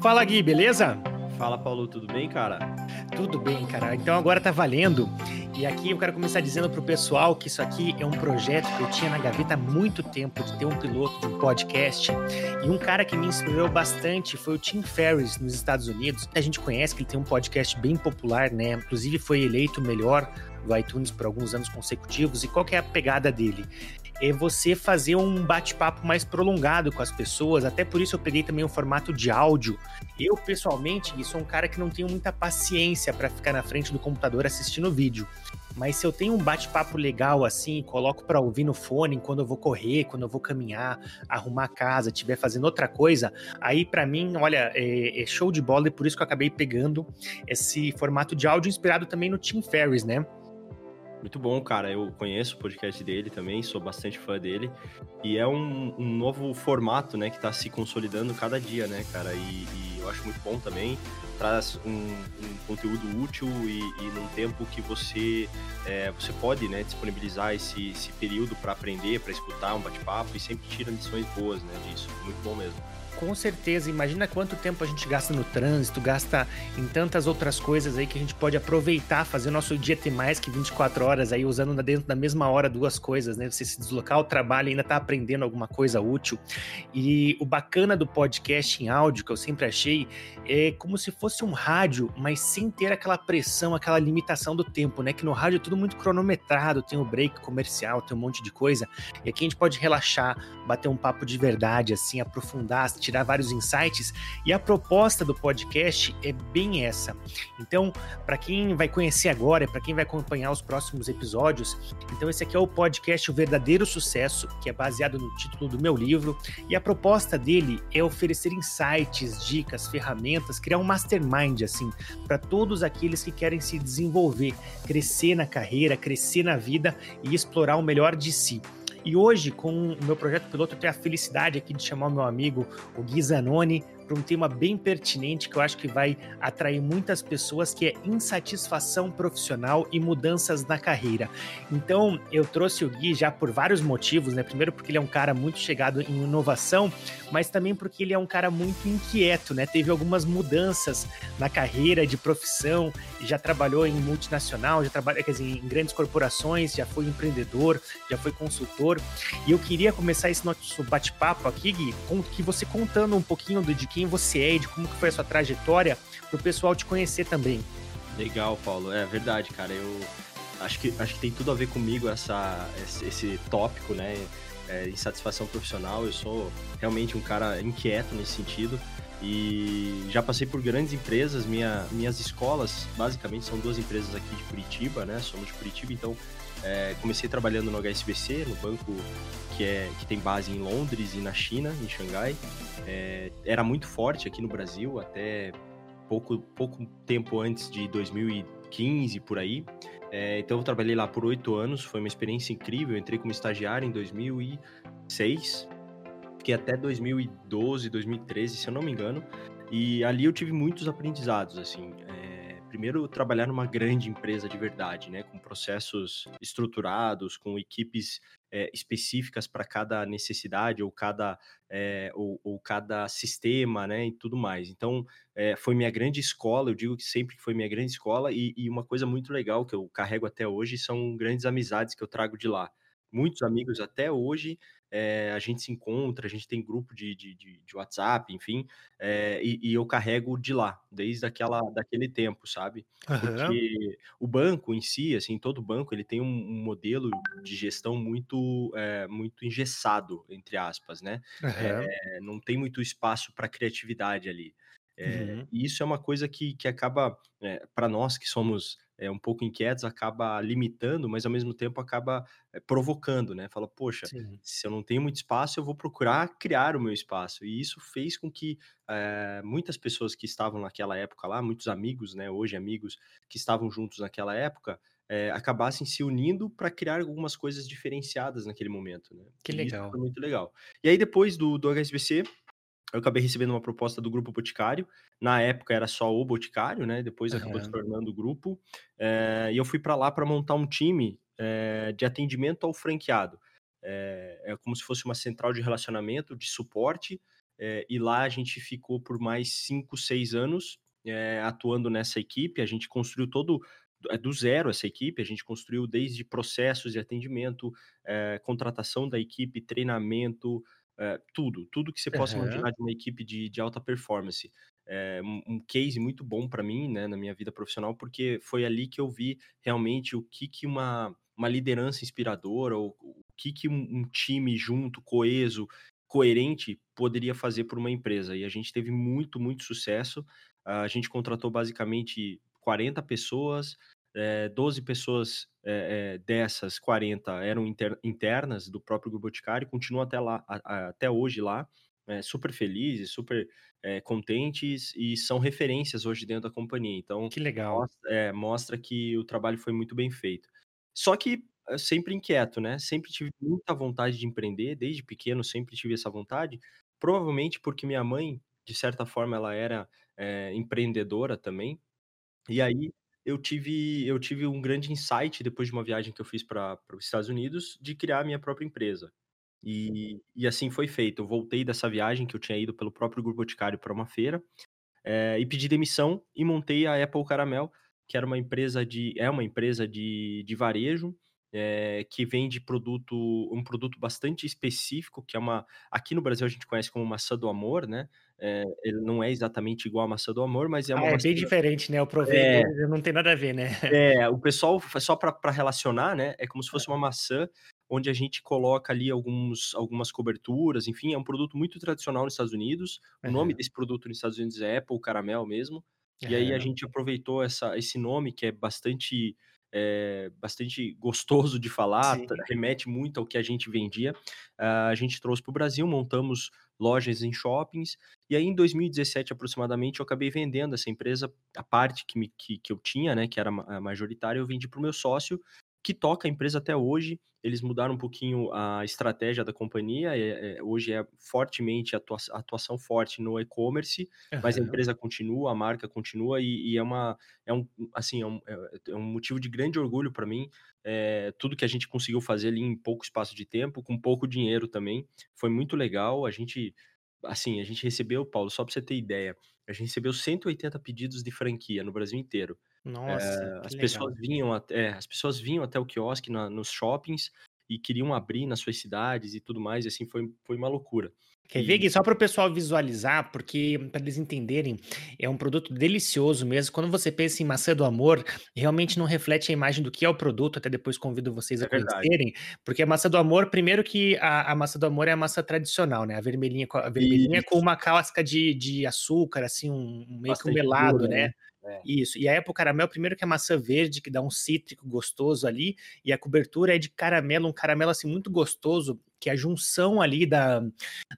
Fala Gui, beleza? Fala Paulo, tudo bem, cara? Tudo bem, cara. Então agora tá valendo. E aqui eu quero começar dizendo pro pessoal que isso aqui é um projeto que eu tinha na gaveta há muito tempo de ter um piloto de um podcast. E um cara que me inspirou bastante foi o Tim Ferriss nos Estados Unidos. A gente conhece que ele tem um podcast bem popular, né? Inclusive foi eleito o melhor do iTunes por alguns anos consecutivos. E qual que é a pegada dele? é você fazer um bate-papo mais prolongado com as pessoas. Até por isso eu peguei também o formato de áudio. Eu, pessoalmente, sou um cara que não tenho muita paciência para ficar na frente do computador assistindo vídeo. Mas se eu tenho um bate-papo legal assim, coloco para ouvir no fone quando eu vou correr, quando eu vou caminhar, arrumar a casa, estiver fazendo outra coisa, aí para mim, olha, é, é, show de bola e por isso que eu acabei pegando esse formato de áudio inspirado também no Tim Ferriss, né? Muito bom, cara. Eu conheço o podcast dele também, sou bastante fã dele. E é um, um novo formato, né, que está se consolidando cada dia, né, cara? E, e, eu acho muito bom também. Traz um, um conteúdo útil e, e, num tempo que você, é, você pode né, disponibilizar esse, esse período para aprender, para escutar um bate-papo e sempre tira lições boas né, disso. Muito bom mesmo. Com certeza, imagina quanto tempo a gente gasta no trânsito, gasta em tantas outras coisas aí que a gente pode aproveitar, fazer o nosso dia ter mais que 24 horas aí, usando dentro da mesma hora duas coisas, né? Você se deslocar ao trabalho e ainda tá aprendendo alguma coisa útil. E o bacana do podcast em áudio, que eu sempre achei, é como se fosse um rádio, mas sem ter aquela pressão, aquela limitação do tempo, né? Que no rádio é tudo muito cronometrado, tem o break comercial, tem um monte de coisa. E aqui a gente pode relaxar, bater um papo de verdade, assim, aprofundar, tirar vários insights. E a proposta do podcast é bem essa. Então, para quem vai conhecer agora, para quem vai acompanhar os próximos episódios, então esse aqui é o podcast O Verdadeiro Sucesso, que é baseado no título do meu livro. E a proposta dele é oferecer insights, dicas, ferramentas, criar um mastermind assim para todos aqueles que querem se desenvolver, crescer na carreira, crescer na vida e explorar o melhor de si. E hoje, com o meu projeto piloto, eu tenho a felicidade aqui de chamar o meu amigo, o Gui Zanoni, para um tema bem pertinente que eu acho que vai atrair muitas pessoas, que é insatisfação profissional e mudanças na carreira. Então, eu trouxe o Gui já por vários motivos, né? Primeiro porque ele é um cara muito chegado em inovação, mas também porque ele é um cara muito inquieto, né? Teve algumas mudanças na carreira de profissão, já trabalhou em multinacional, já trabalhou, quer dizer, em grandes corporações, já foi empreendedor, já foi consultor. E eu queria começar esse nosso bate-papo aqui, Gui, com que você contando um pouquinho de quem você é e de como que foi a sua trajetória, para o pessoal te conhecer também. Legal, Paulo. É verdade, cara. Eu acho que, acho que tem tudo a ver comigo essa, esse, tópico, né? É, insatisfação profissional. Eu sou realmente um cara inquieto nesse sentido. E já passei por grandes empresas. Minha, minhas escolas, basicamente, são duas empresas aqui de Curitiba, né? Somos de Curitiba, então é, comecei trabalhando no HSBC, no banco que, é, que tem base em Londres e na China, em Xangai. É, era muito forte aqui no Brasil até pouco, pouco tempo antes de 2015, por aí. É, então eu trabalhei lá por oito anos, foi uma experiência incrível. Entrei como estagiário em 2006, fiquei até 2012, 2013, se eu não me engano. E ali eu tive muitos aprendizados, assim. É, primeiro, trabalhar numa grande empresa de verdade, né? Com processos estruturados, com equipes é, específicas para cada necessidade ou cada, é, ou, ou, cada sistema, né, e tudo mais. Então, é, foi minha grande escola, eu digo que sempre foi minha grande escola, e, e uma coisa muito legal que eu carrego até hoje são grandes amizades que eu trago de lá muitos amigos até hoje. É, a gente se encontra, a gente tem grupo de, de, de, WhatsApp, enfim, é, e, e, eu carrego de lá, desde aquela, daquele tempo, sabe? Uhum. Porque o banco em si, assim, todo banco, ele tem um, um modelo de gestão muito, é, muito engessado, entre aspas, né? Uhum. não tem muito espaço para criatividade ali. Uhum. E isso é uma coisa que, que acaba, para nós que somos é, um pouco inquietos, acaba limitando, mas ao mesmo tempo acaba é, provocando, né? Fala, poxa, Sim. se eu não tenho muito espaço, eu vou procurar criar o meu espaço. E isso fez com que é, muitas pessoas que estavam naquela época lá, muitos amigos, né? Hoje amigos que estavam juntos naquela época, é, acabassem se unindo para criar algumas coisas diferenciadas naquele momento, né? Que legal. foi muito legal. E aí depois do, do HSBC, eu acabei recebendo uma proposta do Grupo Boticário. Na época era só o Boticário, né? Depois acabou se tornando o grupo. É, e eu fui para lá para montar um time é, de atendimento ao franqueado. É, é, como se fosse uma central de relacionamento, de suporte, e lá a gente ficou por mais cinco, seis anos atuando nessa equipe. A gente construiu todo é do zero essa equipe, a gente construiu desde processos de atendimento, contratação da equipe, treinamento, é, tudo, tudo que você possa uhum. imaginar de uma equipe de, de alta performance. É um, case muito bom para mim, né, na minha vida profissional, porque foi ali que eu vi realmente o que, que uma, uma liderança inspiradora, ou o que, que um, um time junto, coeso, coerente poderia fazer por uma empresa. E a gente teve muito, muito sucesso. A gente contratou basicamente 40 pessoas, é, eh, 12 pessoas é, é, dessas 40 eram inter, internas do próprio Grupo Boticário, continuam até, lá, a, a, até hoje lá, super felizes, super contentes e são referências hoje dentro da companhia. Então, que legal. Mostra, mostra que o trabalho foi muito bem feito. Só que sempre inquieto, né? Sempre tive muita vontade de empreender, desde pequeno sempre tive essa vontade, provavelmente porque minha mãe, de certa forma, ela era empreendedora também, e aí eu tive eu tive um grande insight depois de uma viagem que eu fiz para os Estados Unidos de criar a minha própria empresa. E, e assim foi feito. Eu voltei dessa viagem que eu tinha ido pelo próprio Grupo Boticário para uma feira é, e pedi demissão e montei a Apple Caramel, que era uma empresa de é uma empresa de, de varejo é, que vende produto um produto bastante específico que é uma aqui no Brasil a gente conhece como maçã do amor, né? É, ele não é exatamente igual a maçã do amor, mas é uma ah, é bem diferente, né? O proveito é, não tem nada a ver, né? É, o pessoal, só para relacionar, né? É como se fosse uma maçã onde a gente coloca ali alguns, algumas coberturas, enfim, é um produto muito tradicional nos Estados Unidos. O nome desse produto nos Estados Unidos é Apple Caramel mesmo. E aí a gente aproveitou essa, esse nome que é bastante é, bastante gostoso de falar, Sim. remete muito ao que a gente vendia. Uh, a gente trouxe para o Brasil, montamos lojas em shoppings, e aí em 2017 aproximadamente eu acabei vendendo essa empresa, a parte que, me, que, que eu tinha, né, que era majoritária, eu vendi para o meu sócio, que toca a empresa até hoje. Eles mudaram um pouquinho a estratégia da companhia. É, é, hoje é fortemente atuação, atuação forte no e-commerce, uhum. mas a empresa continua, a marca continua e, e é uma é um assim é um, é, é um motivo de grande orgulho para mim. É, tudo que a gente conseguiu fazer ali em pouco espaço de tempo, com pouco dinheiro também, foi muito legal. A gente assim a gente recebeu, Paulo, só para você ter ideia, a gente recebeu 180 pedidos de franquia no Brasil inteiro. Nossa, é, as pessoas vinham até, as pessoas vinham até o quiosque na, nos shoppings e queriam abrir nas suas cidades e tudo mais, e assim foi, foi uma loucura. Quer ver, Gui? Só para o pessoal visualizar, porque para eles entenderem, é um produto delicioso mesmo. Quando você pensa em maçã do amor, realmente não reflete a imagem do que é o produto. Até depois convido vocês é a conhecerem, porque a maçã do amor, primeiro que a, a, maçã do amor é a maçã tradicional, né? A vermelhinha, a vermelhinha com uma casca de, de açúcar, assim, um meio Bastante que um melado, né? né? É. Isso. E a Apple Caramel, primeiro que é maçã verde, que dá um cítrico gostoso ali, e a cobertura é de caramelo, um caramelo assim muito gostoso, que a junção ali da,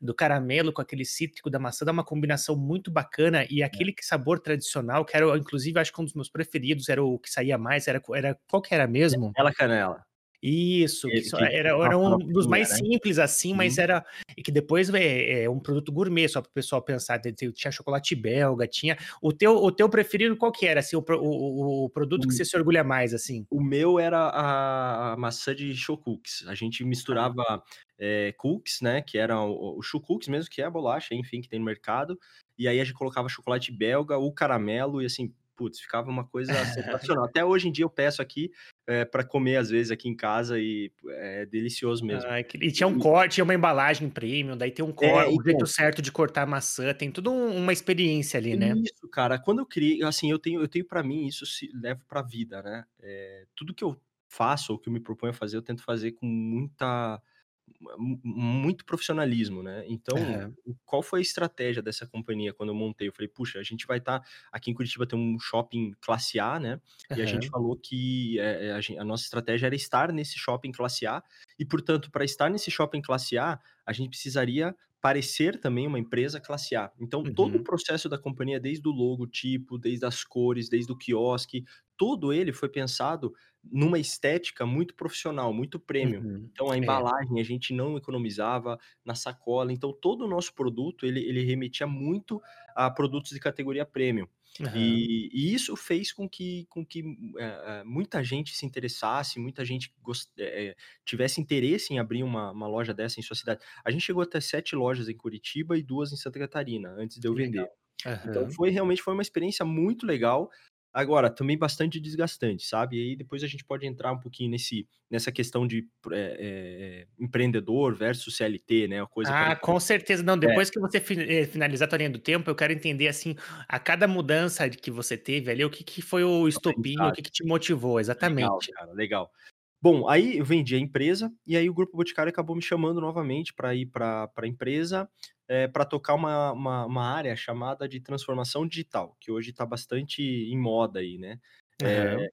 do caramelo com aquele cítrico da maçã dá uma combinação muito bacana, e é. aquele é. sabor tradicional, que era, inclusive, acho que um dos meus preferidos, era o que saía mais, era, era qual que era mesmo? Ela canela. Isso, que era, era um dos mais né? simples assim, mas era. E que depois é, é um produto gourmet, só para o pessoal pensar. Tinha chocolate belga, tinha. O teu, o teu preferido qual que era? Assim, o, o, o produto que você se orgulha mais, assim? O meu era a, maçã de show cookies. A gente misturava é, cookies, né? Que era o, o mesmo, que é a bolacha, enfim, que tem no mercado. E aí a gente colocava chocolate belga, o caramelo, e assim, putz, ficava uma coisa sensacional. Até hoje em dia eu peço aqui é, para comer, às vezes, aqui em casa e é delicioso mesmo. Ah, e tinha um corte, tinha uma embalagem premium, daí tem um corte, é, o jeito certo de cortar maçã, tem tudo um, uma experiência ali, né? Isso, cara. Quando eu criei, assim, eu tenho, eu tenho para mim, isso se levo pra vida, né? É, tudo que eu faço ou que eu me proponho a fazer, eu tento fazer com muita muito profissionalismo, né? Então, uhum. qual foi a estratégia dessa companhia quando eu montei? Eu falei, puxa, a gente vai estar tá... aqui em Curitiba tem um shopping classe A, né? Uhum. E a gente falou que é, a, gente, a, nossa estratégia era estar nesse shopping classe A e, portanto, para estar nesse shopping classe A, a gente precisaria parecer também uma empresa classe A. Então, uhum. todo o uhum. processo da companhia, desde o logotipo, desde as cores, desde o quiosque, todo ele foi pensado numa estética muito profissional, muito premium. Uhum. Então a É. embalagem a gente não economizava na sacola, então todo o nosso produto ele ele remetia muito a produtos de categoria premium. Aham. E e isso fez com que com que, eh, muita gente se interessasse, muita gente gos eh eh, tivesse interesse em abrir uma uma loja dessa em sua cidade. A gente chegou a ter 7 lojas em Curitiba e 2 em Santa Catarina, antes de eu vender. legal. Então foi realmente foi uma experiência muito legal, agora também bastante desgastante, sabe. E aí depois a gente pode entrar um pouquinho nesse nessa questão de eh eh, empreendedor versus CLT, né, uma coisa Ah, parecida. com certeza. Não, É. depois que você fi finalizar a tua linha do tempo, eu quero entender, assim, a cada mudança que você teve ali, o que que foi o estopim, o que que te motivou, Legal, exatamente. cara, legal. Bom, aí eu vendi a empresa, e aí o Grupo Boticário acabou me chamando novamente pra ir pra pra empresa, eh, pra tocar uma uma uma área chamada de transformação digital, que hoje tá bastante em moda aí, né.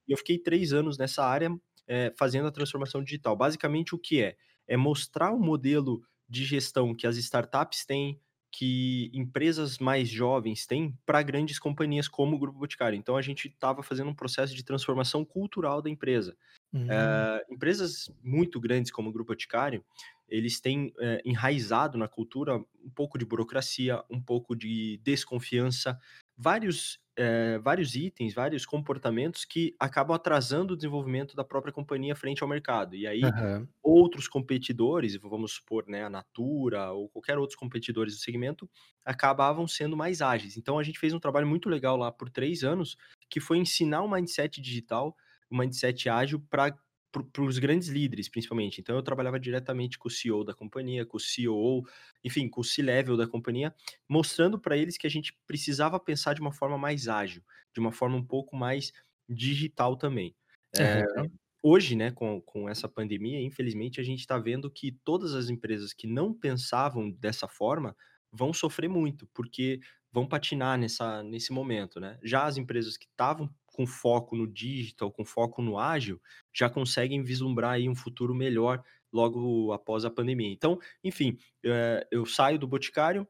E eu fiquei 3 anos nessa área, eh, fazendo a transformação digital. Basicamente o que é? É mostrar o modelo de gestão que as startups têm, que empresas mais jovens têm, pra grandes companhias como o Grupo Boticário. Então a gente estava fazendo um processo de transformação cultural da empresa. Hum. Eh, empresas muito grandes como o Grupo Boticário, eles têm, eh, enraizado na cultura um pouco de burocracia, um pouco de desconfiança, vários, eh, vários itens, vários comportamentos que acabam atrasando o desenvolvimento da própria companhia frente ao mercado. E aí, Aham. outros competidores, vamos supor, né, a Natura ou qualquer outros competidores do segmento, acabavam sendo mais ágeis. Então a gente fez um trabalho muito legal lá por 3 anos, que foi ensinar o mindset digital, o mindset ágil para para os grandes líderes, principalmente. Então eu trabalhava diretamente com o CEO da companhia, com o COO, enfim, com o C-level da companhia, mostrando pra eles que a gente precisava pensar de uma forma mais ágil, de uma forma um pouco mais digital também. Aham. hoje, né, com com essa pandemia, infelizmente, a gente tá vendo que todas as empresas que não pensavam dessa forma, vão sofrer muito, porque vão patinar nessa nesse momento, né. Já as empresas que estavam com foco no digital, com foco no ágil, já conseguem vislumbrar aí um futuro melhor logo após a pandemia. Então, enfim, eh, eu saio do Boticário,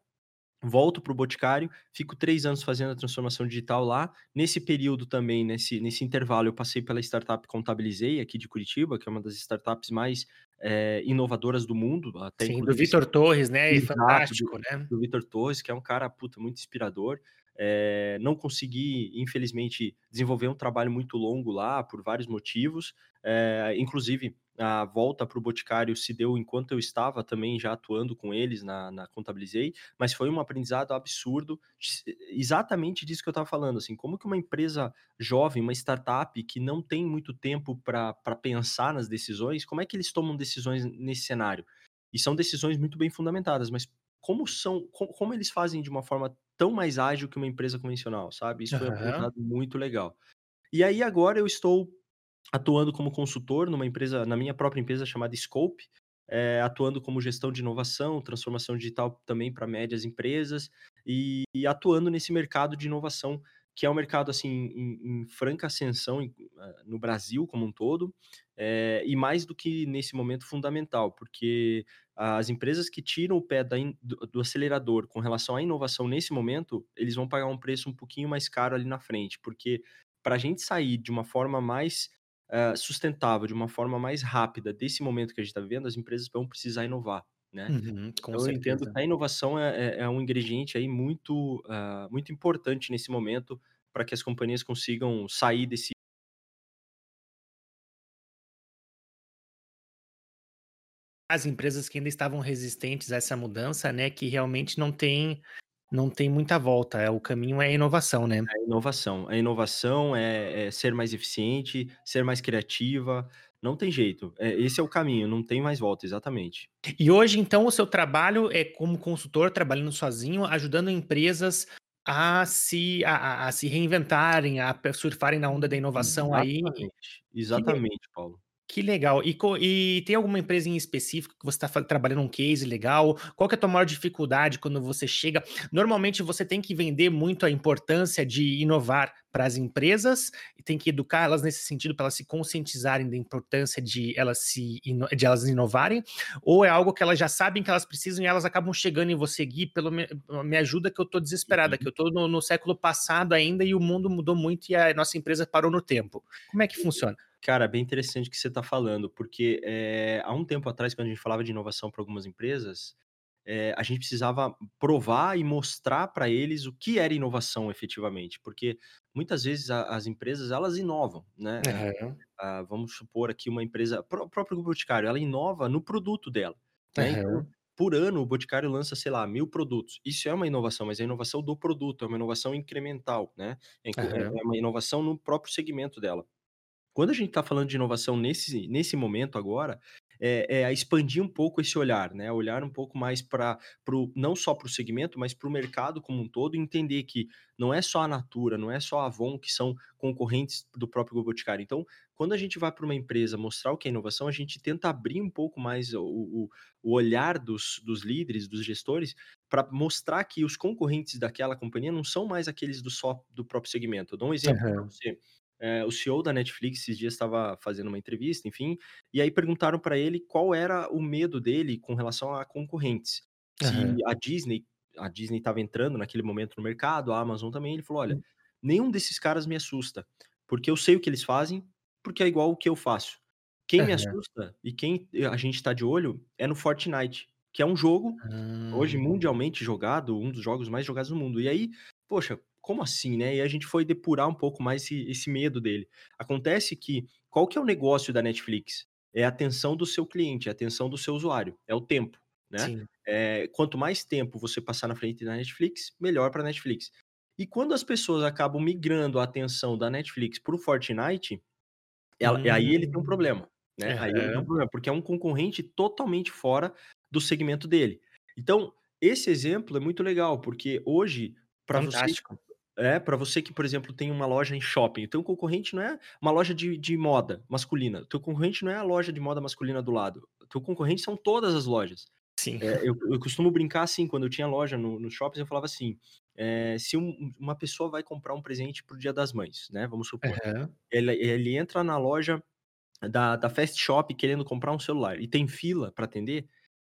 volto para o Boticário, fico 3 anos fazendo a transformação digital lá. Nesse período também, nesse nesse intervalo, eu passei pela startup Contabilizei, aqui de Curitiba, que é uma das startups mais, eh, inovadoras do mundo, até Sim, do Vitor Torres, né, exato, do fantástico, né. do Vitor Torres, que é um cara, puta, muito inspirador. Eh, não consegui, infelizmente, desenvolver um trabalho muito longo lá, por vários motivos. Eh, inclusive, a volta para o Boticário se deu enquanto eu estava também já atuando com eles na na Contabilizei, mas foi um aprendizado absurdo, exatamente disso que eu estava falando, assim, como que uma empresa jovem, uma startup que não tem muito tempo pra pensar nas decisões, como é que eles tomam decisões nesse cenário? E são decisões muito bem fundamentadas, mas como são co como eles fazem de uma forma tão mais ágil que uma empresa convencional, sabe? Isso foi um muito legal. E aí agora eu estou atuando como consultor numa empresa na minha própria empresa chamada Scope, eh, atuando como gestão de inovação, transformação digital também pra médias empresas, e e atuando nesse mercado de inovação, que é um mercado, assim, em em franca ascensão em eh, no Brasil como um todo, eh, e mais do que nesse momento fundamental, porque as empresas que tiram o pé da do do acelerador com relação à inovação nesse momento, eles vão pagar um preço um pouquinho mais caro ali na frente, porque pra gente sair de uma forma mais, eh, sustentável, de uma forma mais rápida desse momento que a gente tá vivendo, as empresas vão precisar inovar, né. Uhum, Então eu entendo que a inovação é é é um ingrediente aí muito, ah, muito importante nesse momento, pra que as companhias consigam sair desse As empresas que ainda estavam resistentes a essa mudança, né, que realmente não tem não tem muita volta, é o caminho é a inovação, né. A inovação. A inovação é é ser mais eficiente, ser mais criativa, não tem jeito, eh, esse é o caminho, não tem mais volta, exatamente. E hoje, então, o seu trabalho é como consultor, trabalhando sozinho, ajudando empresas a se a a se reinventarem, a surfarem na onda da inovação aí, Exatamente, le exatamente, Paulo. Que legal. E, e, tem alguma empresa em específico que você está trabalhando um case legal? Qual que é a tua maior dificuldade quando você chega? Normalmente você tem que vender muito a importância de inovar para as empresas e tem que educar elas nesse sentido para elas se conscientizarem da importância de elas se de elas inovarem, ou é algo que elas já sabem que elas precisam e elas acabam chegando em você, Gui, pelo me, me ajuda que eu estou desesperada, uhum. que eu estou no, no século passado ainda e o mundo mudou muito e a nossa empresa parou no tempo. Como é que funciona? Cara, bem interessante o que você está falando, porque é, há um tempo atrás, quando a gente falava de inovação para algumas empresas, é, a gente precisava provar e mostrar para eles o que era inovação efetivamente, porque muitas vezes a, as empresas elas inovam, né? Uhum. Ah, vamos supor aqui uma empresa, o próprio Boticário, ela inova no produto dela. Né? Uhum. Então, por ano, o Boticário lança, sei lá, mil produtos. Isso é uma inovação, mas é a inovação do produto, é uma inovação incremental, né? É, uhum. é uma inovação no próprio segmento dela. Quando a gente está falando de inovação nesse, nesse momento agora, é, é expandir um pouco esse olhar, né? Olhar um pouco mais para não só para o segmento, mas para o mercado como um todo, entender que não é só a Natura, não é só a Avon que são concorrentes do próprio Boticário. Então, quando a gente vai para uma empresa mostrar o que é inovação, a gente tenta abrir um pouco mais o, o, o olhar dos, dos líderes, dos gestores, para mostrar que os concorrentes daquela companhia não são mais aqueles do só do próprio segmento. Eu dou um exemplo uhum. para você. É, o CEO da Netflix esses dias estava fazendo uma entrevista, enfim, e aí perguntaram para ele qual era o medo dele com relação a concorrentes. Se uhum. a Disney, a Disney estava entrando naquele momento no mercado, a Amazon também, ele falou: olha, hum. nenhum desses caras me assusta, porque eu sei o que eles fazem, porque é igual o que eu faço. Quem uhum. me assusta e quem a gente está de olho é no Fortnite, que é um jogo uhum. hoje mundialmente jogado, um dos jogos mais jogados no mundo. E aí, poxa, como assim, né? E a gente foi depurar um pouco mais esse, esse medo dele. Acontece que, qual que é o negócio da Netflix? É a atenção do seu cliente, é a atenção do seu usuário, é o tempo, né? É, quanto mais tempo você passar na frente da Netflix, melhor para a Netflix. E quando as pessoas acabam migrando a atenção da Netflix para o Fortnite, ela, hum. aí ele tem um hum. problema, né? É. Aí ele tem um problema, porque é um concorrente totalmente fora do segmento dele. Então, esse exemplo é muito legal, porque hoje, para você é, para você que, por exemplo, tem uma loja em shopping, o teu concorrente não é uma loja de, de moda masculina, o teu concorrente não é a loja de moda masculina do lado, o teu concorrente são todas as lojas. Sim. É, eu, eu, costumo brincar assim, quando eu tinha loja no, no shopping, eu falava assim, é, se um, uma pessoa vai comprar um presente pro Dia das Mães, né, vamos supor, uhum. ele, ele entra na loja da, da Fast Shop querendo comprar um celular e tem fila para atender,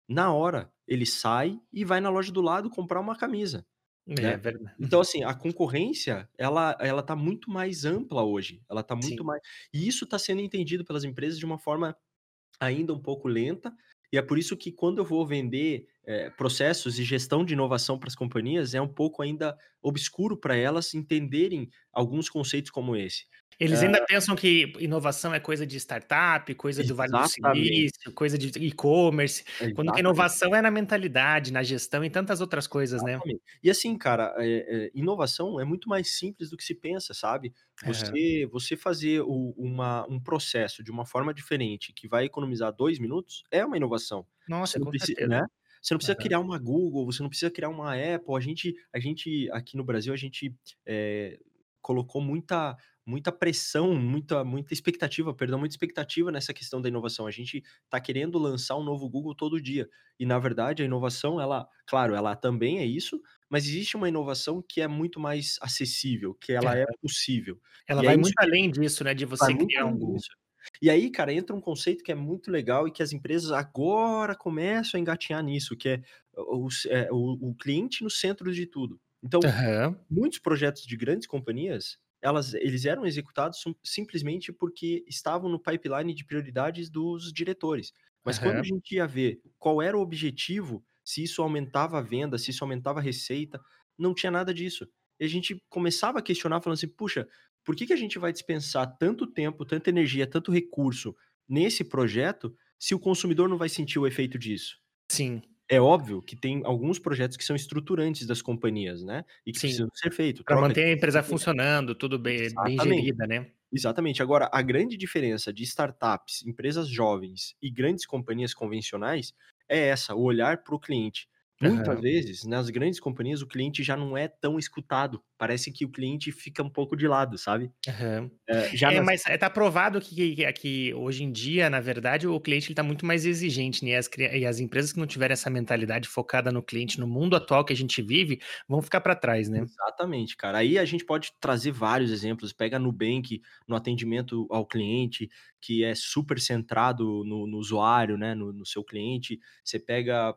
na hora ele sai e vai na loja do lado comprar uma camisa. É né? verdade. Então, assim, a concorrência, ela, ela tá muito mais ampla hoje. Ela tá muito Sim. mais. E isso está sendo entendido pelas empresas de uma forma ainda um pouco lenta. E é por isso que quando eu vou vender é, processos e gestão de inovação para as companhias, é um pouco ainda obscuro para elas entenderem alguns conceitos como esse. Eles ainda pensam que inovação é coisa de startup, coisa do Vale do Silício, coisa de e-commerce, quando a inovação é na mentalidade, na gestão e tantas outras coisas, né? Exatamente. né? E assim, cara, é, é, inovação é muito mais simples do que se pensa, sabe? Você, você fazer o, uma, um processo de uma forma diferente que vai economizar dois minutos é uma inovação. Nossa, com precisa, certeza. Né? Você não precisa uhum. criar uma Google, você não precisa criar uma Apple. A gente, a gente aqui no Brasil, a gente é, colocou muita muita pressão, muita, muita expectativa, perdão, muita expectativa nessa questão da inovação. A gente está querendo lançar um novo Google todo dia. E, na verdade, a inovação, ela, claro, ela também é isso, mas existe uma inovação que é muito mais acessível, que ela é, é possível. Ela e vai muito além disso, né? De você criar um Google. E aí, cara, entra um conceito que é muito legal e que as empresas agora começam a engatinhar nisso, que é o, é, o, o cliente no centro de tudo. Então, uhum. muitos projetos de grandes companhias, elas, eles eram executados simplesmente porque estavam no pipeline de prioridades dos diretores. Mas uhum. quando a gente ia ver qual era o objetivo, se isso aumentava a venda, se isso aumentava a receita, não tinha nada disso. E a gente começava a questionar, falando assim, puxa, por que, que a gente vai dispensar tanto tempo, tanta energia, tanto recurso nesse projeto se o consumidor não vai sentir o efeito disso? Sim. É óbvio que tem alguns projetos que são estruturantes das companhias, né? E que Sim. precisam ser feitos. Para manter a empresa funcionando, tudo bem, bem gerida, né? Exatamente. Agora, a grande diferença de startups, empresas jovens e grandes companhias convencionais é essa, o olhar para o cliente. Muitas Aham. vezes, nas grandes companhias, o cliente já não é tão escutado. Parece que o cliente fica um pouco de lado, sabe? Aham. Eh, já É, nas mas, eh, tá provado que que que hoje em dia, na verdade, o cliente ele tá muito mais exigente, né, as cria e as empresas que não tiverem essa mentalidade focada no cliente, no mundo atual que a gente vive, vão ficar pra trás, né. Exatamente, cara. Aí a gente pode trazer vários exemplos. Pega a Nubank no atendimento ao cliente, que é super centrado no no usuário, né, no no seu cliente. Você pega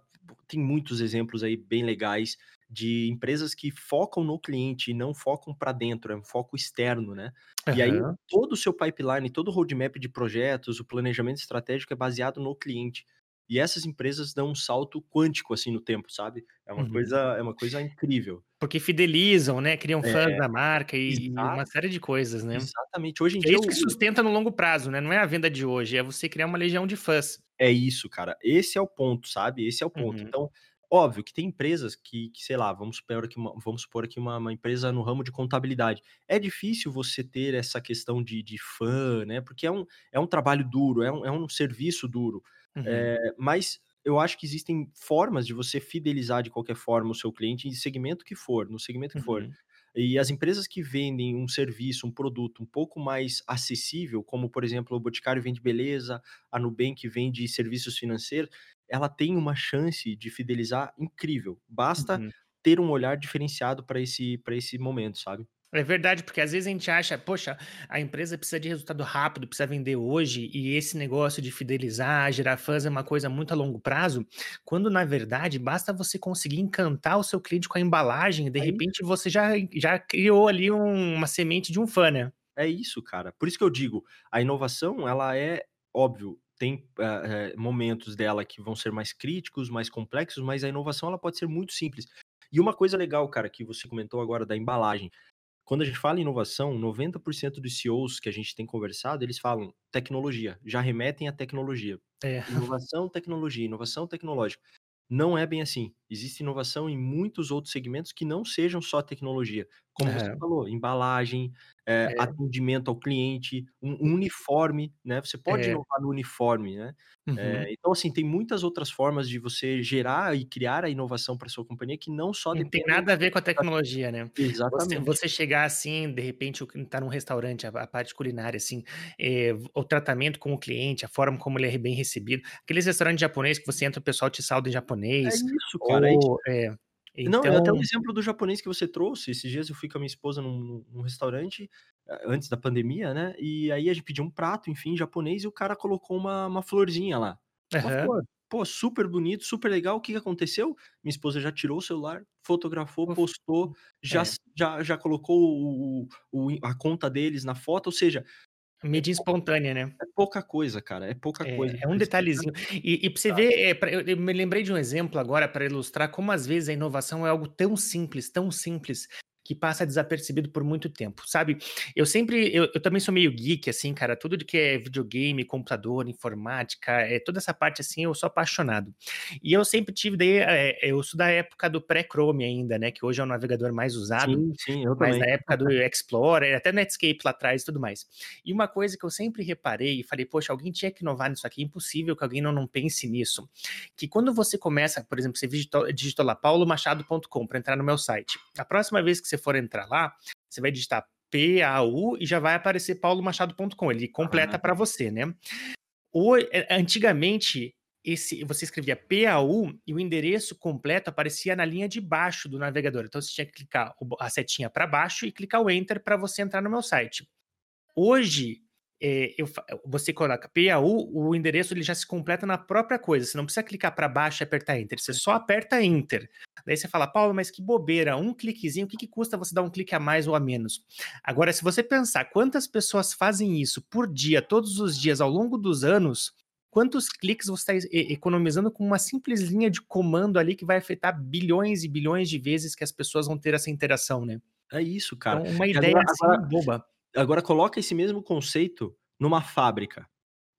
tem muitos exemplos aí bem legais de empresas que focam no cliente e não focam pra dentro, é um foco externo, né. E aí todo o seu pipeline, todo o roadmap de projetos, o planejamento estratégico é baseado no cliente. E essas empresas dão um salto quântico, assim, no tempo, sabe. É uma Uhum. coisa é uma coisa incrível. Porque fidelizam, né, criam É, fãs da marca e e uma série de coisas, né. exatamente. Hoje em É dia isso o que sustenta no longo prazo, né, não é a venda de hoje, é você criar uma legião de fãs. É isso, cara. Esse é o ponto, sabe, esse é o ponto. Uhum. Então, óbvio que tem empresas que que, sei lá, vamos supor aqui uma vamos supor aqui uma uma empresa no ramo de contabilidade. É difícil você ter essa questão de de fã, né, porque é um é um trabalho duro, é um é um serviço duro. Uhum. Eh, mas eu acho que existem formas de você fidelizar de qualquer forma o seu cliente em segmento que for, no segmento que for. Uhum. E as empresas que vendem um serviço, um produto um pouco mais acessível, como por exemplo, o Boticário vende beleza, a Nubank vende serviços financeiros, ela tem uma chance de fidelizar incrível. Basta Uhum. ter um olhar diferenciado pra esse pra esse momento, sabe. É verdade, porque às vezes a gente acha: "Poxa, a empresa precisa de resultado rápido, precisa vender hoje", e esse negócio de fidelizar, gerar fãs é uma coisa muito a longo prazo, quando na verdade basta você conseguir encantar o seu cliente com a embalagem e de É repente isso. você já já criou ali um uma semente de um fã, né. É isso, cara. Por isso que eu digo, a inovação ela é óbvio, tem, eh eh, momentos dela que vão ser mais críticos, mais complexos, mas a inovação ela pode ser muito simples. E uma coisa legal, cara, que você comentou agora da embalagem. Quando a gente fala em inovação, 90% dos CEOs que a gente tem conversado, eles falam: "Tecnologia", já remetem à tecnologia. É. Inovação, tecnologia, inovação tecnológica. Não é bem assim. Existe inovação em muitos outros segmentos que não sejam só tecnologia. Como você Aham. falou, embalagem, eh, É. atendimento ao cliente, um um uniforme, né, você pode É. inovar no uniforme, né. Uhum. Eh, então assim, tem muitas outras formas de você gerar e criar a inovação pra sua companhia que não só Não tem nada a ver com a tecnologia, né. Você exatamente. você chegar assim, de repente, tá num restaurante, a a parte culinária, assim, eh, o tratamento com o cliente, a forma como ele é bem recebido. Aqueles restaurantes japonês que você entra, o pessoal te sauda em É japonês, isso, cara, é isso ou é, Não, até o então exemplo do japonês que você trouxe, esses dias eu fui com a minha esposa num num restaurante, a antes da pandemia, né, e aí a gente pediu um prato, enfim, japonês e o cara colocou uma uma florzinha lá. Aham. flor. Pô, super bonito, super legal. O que que aconteceu? Minha esposa já tirou o celular, fotografou, postou, já é. já já colocou o o a conta deles na foto, ou seja, Mídia pouca espontânea, né. é pouca coisa, cara, é pouca coisa É, é que um detalhezinho. E e pra você ver, eh, pra eu eu me lembrei de um exemplo agora pra ilustrar como às vezes a inovação é algo tão simples, tão simples, que passa desapercebido por muito tempo, sabe. Eu sempre eu eu também sou meio geek, assim, cara, tudo de que é videogame, computador, informática, eh, toda essa parte, assim, eu sou apaixonado. E eu sempre tive daí, eh, eu sou da época do pré-Chrome ainda, né, que hoje é o navegador mais usado, Sim, sim, eu mas também. na época do Explorer, até Netscape lá atrás e tudo mais. E uma coisa que eu sempre reparei e falei: "Poxa, alguém tinha que inovar nisso aqui, impossível que alguém não não pense nisso", que quando você começa, por exemplo, você digitou digitou lá paulomachado.com pra entrar no meu site. A próxima vez que você for entrar lá, você vai digitar P-A-U e já vai aparecer paulomachado.com, ele completa Aham. pra você, né. Ho eh, antigamente, esse você escrevia P-A-U e o endereço completo aparecia na linha de baixo do navegador, então você tinha que clicar o a setinha pra baixo e clicar o enter pra você entrar no meu site. Hoje, eh, eu você coloca P-A-U, o endereço ele já se completa na própria coisa, você não precisa clicar pra baixo e apertar enter, você só aperta enter. Daí você fala: "Paulo, mas que bobeira, um cliquezinho, o que que custa você dar um clique a mais ou a menos?". Agora se você pensar quantas pessoas fazem isso por dia, todos os dias, ao longo dos anos, quantos cliques você tá e economizando com uma simples linha de comando ali que vai afetar bilhões e bilhões de vezes que as pessoas vão ter essa interação, né. É isso, cara. Então uma ideia agora assim agora boba. Agora coloca esse mesmo conceito numa fábrica,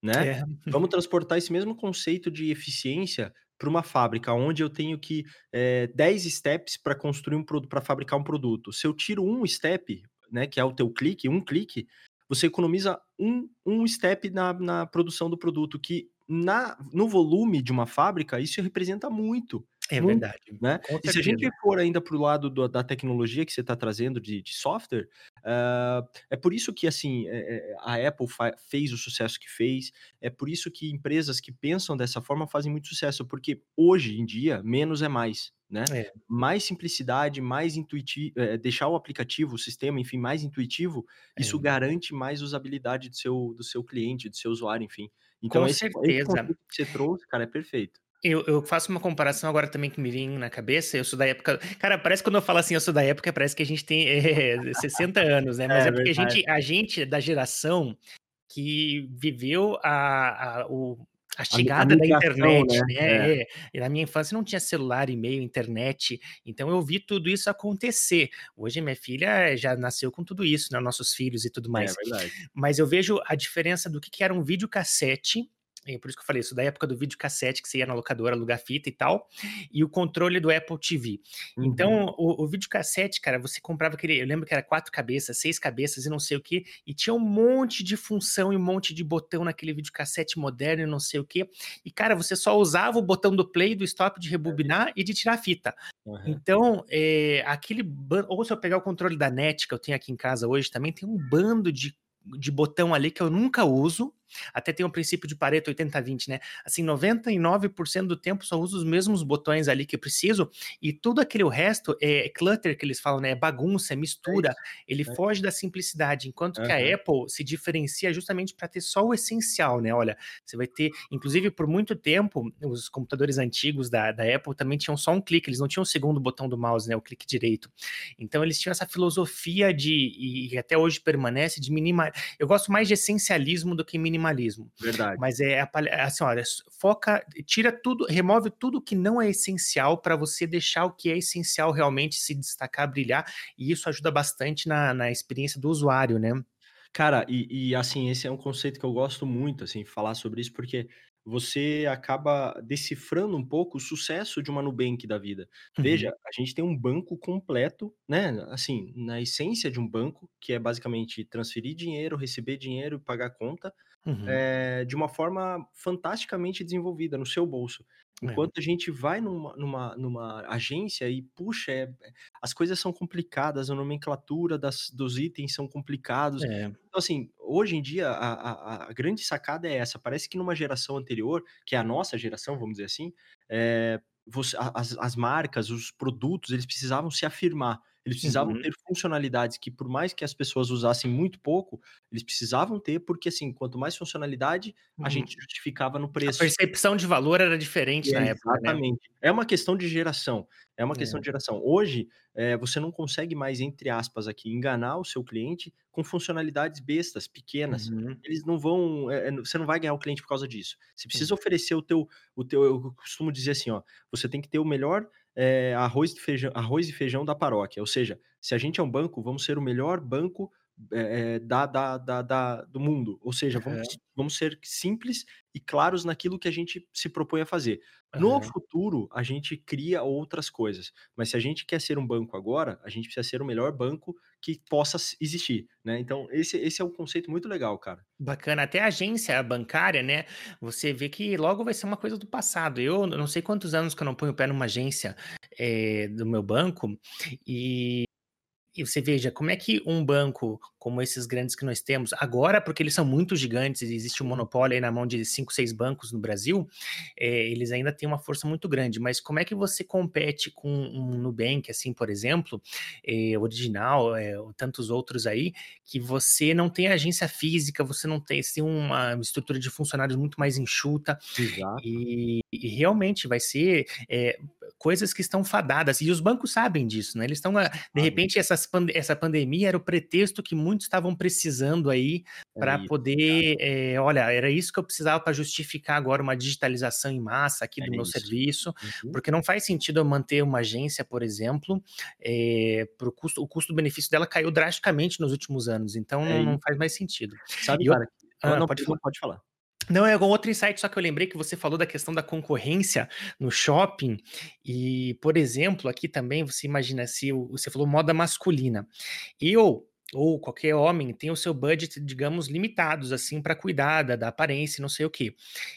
né. É. Vamos transportar esse mesmo conceito de eficiência pra uma fábrica onde eu tenho que, eh, 10 steps pra construir um produ pra fabricar um produto. Se eu tiro 1 step, né, que é o teu clique, 1 clique, você economiza 1 1 step na na produção do produto, que na no volume de uma fábrica, isso representa muito. É muito, verdade. Né? E se a gente for ainda para o lado do, da tecnologia que você está trazendo de, de software, uh, é por isso que assim é, a Apple fez o sucesso que fez, é por isso que empresas que pensam dessa forma fazem muito sucesso, porque hoje em dia menos é mais. Né? É. Mais simplicidade, mais intuitivo, é, deixar o aplicativo, o sistema, enfim, mais intuitivo, isso é. garante mais usabilidade do seu, do seu cliente, do seu usuário, enfim. Então, Com esse, certeza. Esse que você trouxe, cara, é perfeito. Eu, eu, faço uma comparação agora também que me vem na cabeça. Eu sou da época. Cara, parece que quando eu falo assim, eu sou da época, parece que a gente tem é, 60 anos, né? Mas é, é porque a gente, a gente, da geração que viveu a, a o, a chegada a da internet, né? né? É. É. Na minha infância não tinha celular, e-mail, internet, então eu vi tudo isso acontecer. Hoje minha filha já nasceu com tudo isso, né? Nossos filhos e tudo é mais. É verdade. Mas eu vejo a diferença do que, que era um videocassete é por isso que eu falei isso, da época do videocassete, que você ia na locadora alugar fita e tal, e o controle do Apple TV. Uhum. Então, o, o videocassete, cara, você comprava aquele. Eu lembro que era quatro cabeças, seis cabeças e não sei o que, e tinha um monte de função e um monte de botão naquele videocassete moderno e não sei o que. E, cara, você só usava o botão do play, do stop, de rebobinar e de tirar a fita. Uhum. Então, é, aquele. Ou se eu pegar o controle da NET, que eu tenho aqui em casa hoje também, tem um bando de de botão ali que eu nunca uso, até tem o princípio de Pareto 80-20, né? Assim, 99% do tempo só uso os mesmos botões ali que preciso e tudo aquele o resto é clutter que eles falam, né? É bagunça, é mistura. É ele é. foge da simplicidade, enquanto uhum. que a Apple se diferencia justamente para ter só o essencial, né? Olha, você vai ter, inclusive por muito tempo, os computadores antigos da, da Apple também tinham só um clique, eles não tinham o segundo botão do mouse, né? O clique direito. Então eles tinham essa filosofia de, e até hoje permanece, de minimal. Eu gosto mais de essencialismo do que minimalismo minimalismo. Verdade. Mas é, é assim, olha, foca, tira tudo, remove tudo que não é essencial para você deixar o que é essencial realmente se destacar, brilhar, e isso ajuda bastante na, na experiência do usuário, né? Cara, e, e, assim, esse é um conceito que eu gosto muito, assim, falar sobre isso, porque você acaba decifrando um pouco o sucesso de uma Nubank da vida. Uhum. Veja, a gente tem um banco completo, né? Assim, na essência de um banco, que é basicamente transferir dinheiro, receber dinheiro e pagar conta, uhum. é, de uma forma fantasticamente desenvolvida no seu bolso. É. Enquanto é. a gente vai numa, numa, numa agência e, puxa, é, as coisas são complicadas, a nomenclatura das, dos itens são complicados. É. Então, assim, hoje em dia, a, a, a, grande sacada é essa. Parece que numa geração anterior, que é a nossa geração, vamos dizer assim, é, você, as, as marcas, os produtos, eles precisavam se afirmar. Eles precisavam uhum. ter funcionalidades que, por mais que as pessoas usassem muito pouco, eles precisavam ter, porque assim, quanto mais funcionalidade, uhum. a gente justificava no preço. A percepção de valor era diferente é, na época. Né? Exatamente. Né? É uma questão de geração. É uma questão é. de geração. Hoje, é, você não consegue mais, entre aspas, aqui, enganar o seu cliente com funcionalidades bestas, pequenas. Uhum. Eles não vão. É, você não vai ganhar o cliente por causa disso. Você precisa oferecer o teu, o teu. Eu costumo dizer assim, ó. Você tem que ter o melhor é, arroz, feijão, arroz e feijão da paróquia. Ou seja, se a gente é um banco, vamos ser o melhor banco é, da, da, da, da, do mundo. Ou seja, vamos, uhum. vamos ser simples e claros naquilo que a gente se propõe a fazer. No futuro, a gente cria outras coisas. Mas se a gente quer ser um banco agora, a gente precisa ser o melhor banco que possa existir, né? Então, esse, esse é um conceito muito legal, cara. Bacana. Até a agência bancária, né? Você vê que logo vai ser uma coisa do passado. Eu não sei quantos anos que eu não ponho o pé numa agência é, do meu banco e e você veja como é que um banco como esses grandes que nós temos, agora, porque eles são muito gigantes, existe um monopólio aí na mão de cinco, seis bancos no Brasil, é, eles ainda têm uma força muito grande. Mas como é que você compete com um Nubank, assim, por exemplo, é, original, é, tantos outros aí, que você não tem agência física, você não tem, você tem uma estrutura de funcionários muito mais enxuta. Exato. E, e realmente vai ser coisas que estão fadadas. E os bancos sabem disso, né? Eles estão, de repente, essas, essa pandemia era o pretexto que muitos estavam precisando aí para é poder, é, olha, era isso que eu precisava para justificar agora uma digitalização em massa aqui é do meu isso. serviço, uhum. porque não faz sentido eu manter uma agência, por exemplo, é, pro custo, o custo-benefício dela caiu drasticamente nos últimos anos, então não, não, faz mais sentido. Sabe, e cara, eu, ah, não, pode, falar. pode falar. Não, é algum outro insight, só que eu lembrei que você falou da questão da concorrência no shopping. E, por exemplo, aqui também você imagina se você falou moda masculina. Eu ou qualquer homem tem o seu budget, digamos, limitados assim para cuidar da, da aparência, não sei o quê.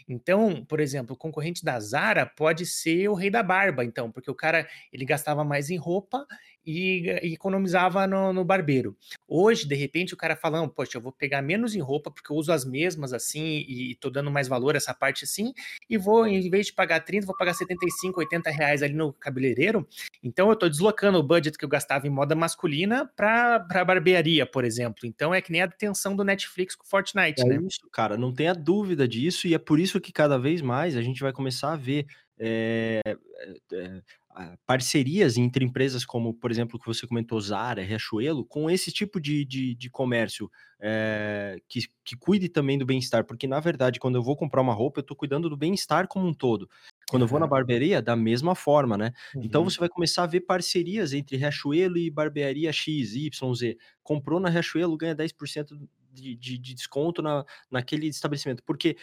Então, por exemplo, o concorrente da Zara pode ser o rei da barba, então, porque o cara ele gastava mais em roupa e, e economizava no, no barbeiro. Hoje, de repente, o cara falando, poxa, eu vou pegar menos em roupa porque eu uso as mesmas assim e tô dando mais valor a essa parte assim, e vou, em vez de pagar 30, vou pagar 75, 80 reais ali no cabeleireiro. Então eu tô deslocando o budget que eu gastava em moda masculina para barbearia, por exemplo. Então é que nem a detenção do Netflix com Fortnite, É né? isso, cara, não tenha dúvida disso, e é por isso que cada vez mais a gente vai começar a ver eh, ah, parcerias entre empresas como, por exemplo, que você comentou, Zara, Riachuelo, com esse tipo de, de, de comércio eh, que, que cuide também do bem-estar, porque na verdade, quando eu vou comprar uma roupa, eu estou cuidando do bem-estar como um todo. Quando eu vou na barbearia, da mesma forma, né? Então Uhum. você vai começar a ver parcerias entre Riachuelo e barbearia X, Y, Z. Comprou na Riachuelo, ganha 10% de, de, de desconto na, naquele estabelecimento. Porque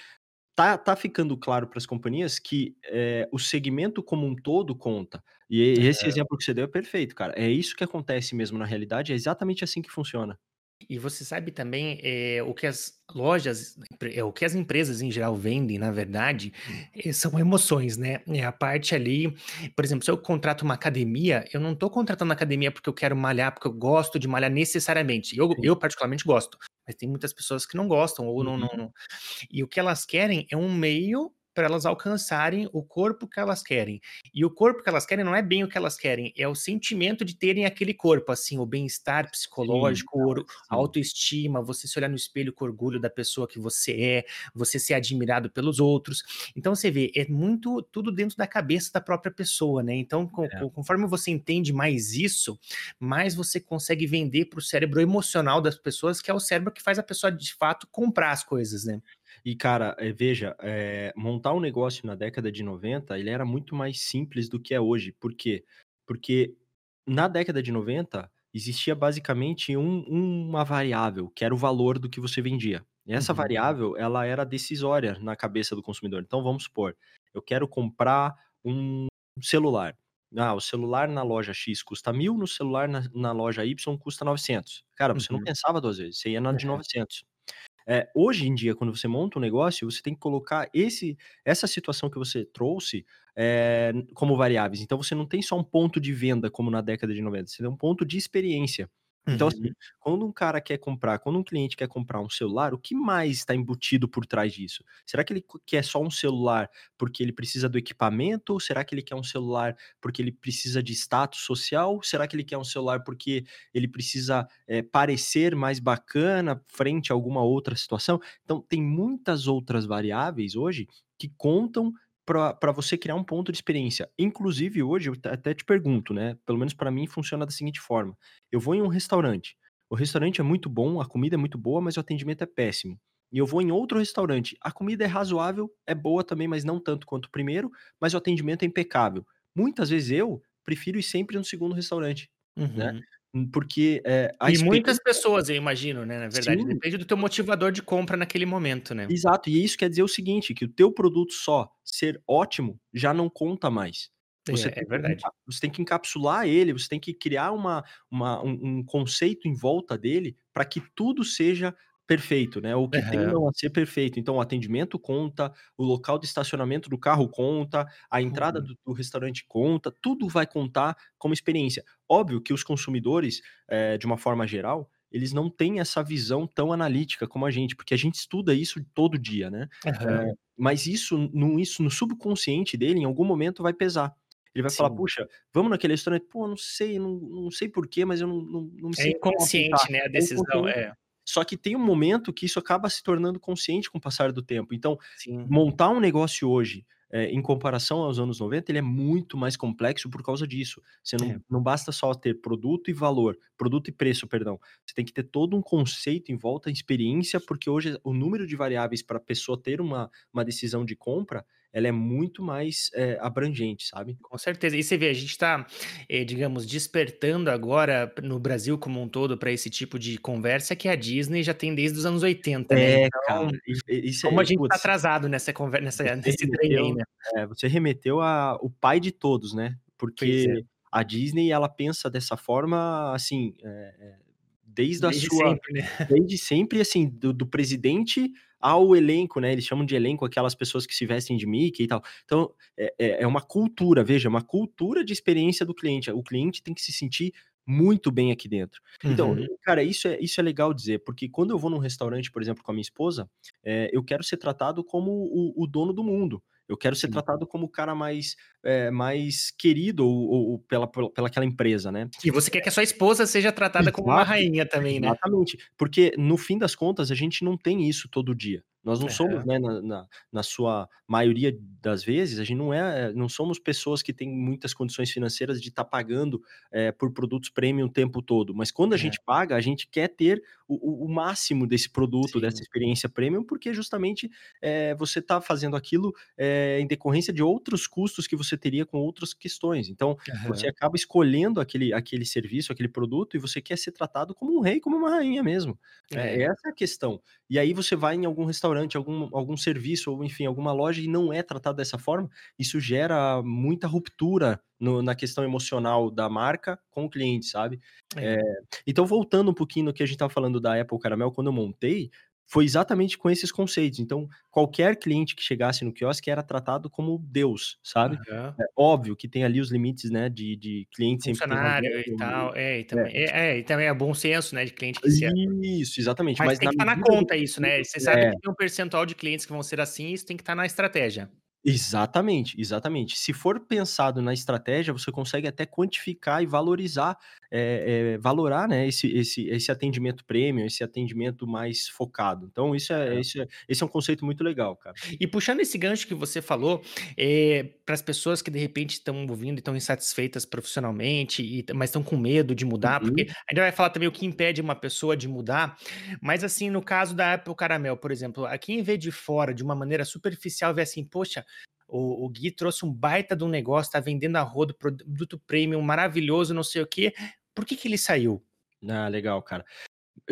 tá, tá ficando claro para as companhias que eh, o segmento como um todo conta. E esse Aham. exemplo que você deu é perfeito, cara. É isso que acontece mesmo na realidade, é exatamente assim que funciona. E você sabe também, eh, o que as lojas, eh, o que as empresas em geral vendem, na verdade, eh, são emoções, né. É a parte ali por exemplo, se eu contrato uma academia, eu não estou contratando academia porque eu quero malhar, porque eu gosto de malhar necessariamente. Eu eu particularmente gosto, tem muitas pessoas que não gostam ou não não Uhum. não e o que elas querem é um meio para elas alcançarem o corpo que elas querem. E o corpo que elas querem não é bem o que elas querem, é o sentimento de terem aquele corpo, assim, o bem-estar Sim, psicológico, cara, ouro a sim. autoestima, você se olhar no espelho com orgulho da pessoa que você é, você ser admirado pelos outros. Então você vê, é muito tudo dentro da cabeça da própria pessoa, né. Então co É. co conforme você entende mais isso, mais você consegue vender para o cérebro emocional das pessoas, que é o cérebro que faz a pessoa de fato comprar as coisas, né. E cara, eh, veja, eh, montar um negócio na década de 90, ele era muito mais simples do que é hoje. Por quê? Porque na década de 90 existia basicamente um uma variável, que era o valor do que você vendia. E essa Uhum. variável, ela era decisória na cabeça do consumidor. Então vamos supor, eu quero comprar um celular. Ah, o celular na loja X custa 1.000, no celular na na loja Y custa 900. Cara, você não Uhum. pensava 2 vezes, você ia na de Aham. 900. Eh, hoje em dia, quando você monta um negócio, você tem que colocar esse essa situação que você trouxe, eh, como variáveis. Então você não tem só um ponto de venda como na década de 90, você tem um ponto de experiência. Então, assim, Uhum. quando um cara quer comprar quando um cliente quer comprar um celular, o que mais está embutido por trás disso? Será que ele quer só um celular porque ele precisa do equipamento ou será que ele quer um celular porque ele precisa de status social? Será que ele quer um celular porque ele precisa, eh, parecer mais bacana frente a alguma outra situação? Então tem muitas outras variáveis hoje que contam pra você criar um ponto de experiência. Inclusive hoje eu até te pergunto, né, pelo menos pra mim funciona da seguinte forma: eu vou em um restaurante, o restaurante é muito bom, a comida é muito boa, mas o atendimento é péssimo. E eu vou em outro restaurante, a comida é razoável, é boa também, mas não tanto quanto o primeiro, mas o atendimento é impecável. Muitas vezes eu prefiro ir sempre no segundo restaurante, né, Uhum. hum, porque, a E muitas pessoas, eu imagino, né, na verdade, Sim. depende do teu motivador de compra naquele momento, né. Exato, e isso quer dizer o seguinte, que o teu produto só ser ótimo, já não conta mais. Você É, tem é verdade. você tem que encapsular ele, você tem que criar uma uma um um conceito em volta dele, pra que tudo seja perfeito, né, ou que tendam a ser perfeito. Então o atendimento conta, o local de estacionamento do carro conta, a entrada Uhum. do do restaurante conta, tudo vai contar como experiência. Óbvio que os consumidores, eh, de uma forma geral, eles não têm essa visão tão analítica como a gente, porque a gente estuda isso todo dia, né. Aham. Eh, mas isso no isso no subconsciente dele, em algum momento vai pesar. Ele vai falar: Sim. "Puxa, vamos naquele restaurante? Pô, não sei, não não sei porquê, mas eu não não não me É sinto bom a voltar". inconsciente, né, a É decisão. É. Só que tem um momento que isso acaba se tornando consciente com o passar do tempo. Então, Sim. montar um negócio hoje, eh, em comparação aos anos 90, ele é muito mais complexo por causa disso. Você não É. não basta só ter produto e valor, produto e preço, perdão. Você tem que ter todo um conceito em volta, experiência, porque hoje o número de variáveis pra pessoa ter uma uma decisão de compra, ela é muito mais, eh, abrangente, sabe. Com certeza. E você vê, a gente tá, eh, digamos, despertando agora no Brasil como um todo pra esse tipo de conversa que a Disney já tem desde os anos 80, né. É, Então, cara, isso como a é gente tá putz atrasado nessa conver nessa você nesse trem né. é, você remeteu a o pai de todos, né, é. porque a Disney ela pensa dessa forma, assim, eh eh, desde, desde a sua. Sempre, né? Desde sempre, assim, do, do, presidente ao elenco, né? Eles chamam de elenco aquelas pessoas que se vestem de Mickey e tal. Então, é, é, é uma cultura, veja, uma cultura de experiência do cliente. O cliente tem que se sentir muito bem aqui dentro. Então, uhum. cara, isso é, isso é legal dizer, porque quando eu vou num restaurante, por exemplo, com a minha esposa, é, eu quero ser tratado como o, o dono do mundo. Eu quero ser tratado como o cara mais, é, mais querido ou, ou, pela, pela aquela empresa, né? E você quer que a sua esposa seja tratada Exato, como uma rainha também, né? Exatamente. Porque, no fim das contas, a gente não tem isso todo dia. Nós não é. somos, né, na, na, na, sua maioria das vezes, a gente não é, não somos pessoas que têm muitas condições financeiras de estar tá pagando é, por produtos premium o tempo todo. Mas quando a é. gente paga, a gente quer ter o, o máximo desse produto, Sim. dessa experiência premium, porque justamente é, você está fazendo aquilo é, em decorrência de outros custos que você teria com outras questões. Então, uhum. você acaba escolhendo aquele, aquele serviço, aquele produto, e você quer ser tratado como um rei, como uma rainha mesmo. É. essa é a questão. E aí você vai em algum restaurante, algum, algum serviço, ou enfim, alguma loja e não é tratado dessa forma, isso gera muita ruptura no, na questão emocional da marca com o cliente, sabe? É. É, então, voltando um pouquinho no que a gente estava falando da Apple Caramel, quando eu montei, foi exatamente com esses conceitos. Então, qualquer cliente que chegasse no quiosque era tratado como Deus, sabe? Uhum. É óbvio que tem ali os limites, né, de, de cliente sempre Funcionário e tal, é e, também, é. É, é, e também é bom senso, né, de cliente que se... Isso, exatamente. Mas, mas tem que estar tá na conta isso, né? Você sabe que tem um percentual de clientes que vão ser assim, isso tem que estar tá na estratégia. Exatamente, exatamente. Se for pensado na estratégia, você consegue até quantificar e valorizar, é, é, valorar, né, esse, esse, esse atendimento premium, esse atendimento mais focado. Então, isso é, é. Isso é, esse é um conceito muito legal, cara. E puxando esse gancho que você falou, é, para as pessoas que de repente estão ouvindo e estão insatisfeitas profissionalmente, e, mas estão com medo de mudar, uhum. porque a gente vai falar também o que impede uma pessoa de mudar, mas assim, no caso da Apple Caramel, por exemplo, a quem vê de fora, de uma maneira superficial, vê assim, poxa, o, o Gui trouxe um baita de um negócio, tá vendendo a rodo, produto premium maravilhoso, não sei o quê. Por que que ele saiu? Ah, legal, cara.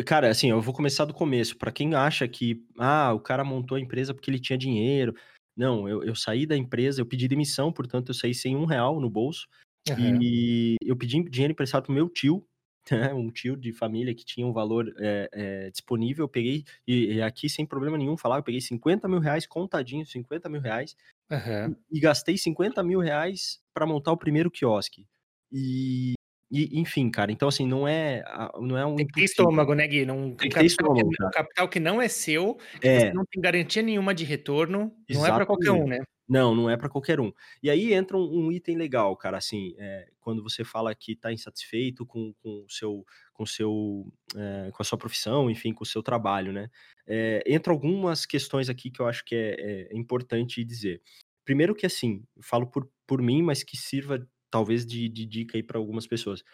Cara, assim, eu vou começar do começo. Para quem acha que, ah, o cara montou a empresa porque ele tinha dinheiro. Não, eu, eu saí da empresa, eu pedi demissão, portanto, eu saí sem um real no bolso. Uhum. E eu pedi dinheiro emprestado pro meu tio, um tio de família que tinha um valor é, é, disponível. Eu peguei, e, e, aqui sem problema nenhum falar, eu peguei 50 mil reais contadinho, 50 mil reais, Uhum. E, gastei 50 mil reais para montar o primeiro quiosque. E, e, enfim, cara, então assim, não é, não é um. Tem que ter estômago, né, Gui? Não, tem que ter estômago. Que, um capital que não é seu, é. você não tem garantia nenhuma de retorno, Exatamente. não é para qualquer um, né? Não, não é para qualquer um. E aí entra um, um item legal, cara, assim, é, quando você fala que está insatisfeito com, com o seu, com, seu é, com a sua profissão, enfim, com o seu trabalho, né? É, entra algumas questões aqui que eu acho que é, é importante dizer. Primeiro que, assim, falo por, por mim, mas que sirva talvez de, de dica aí para algumas pessoas.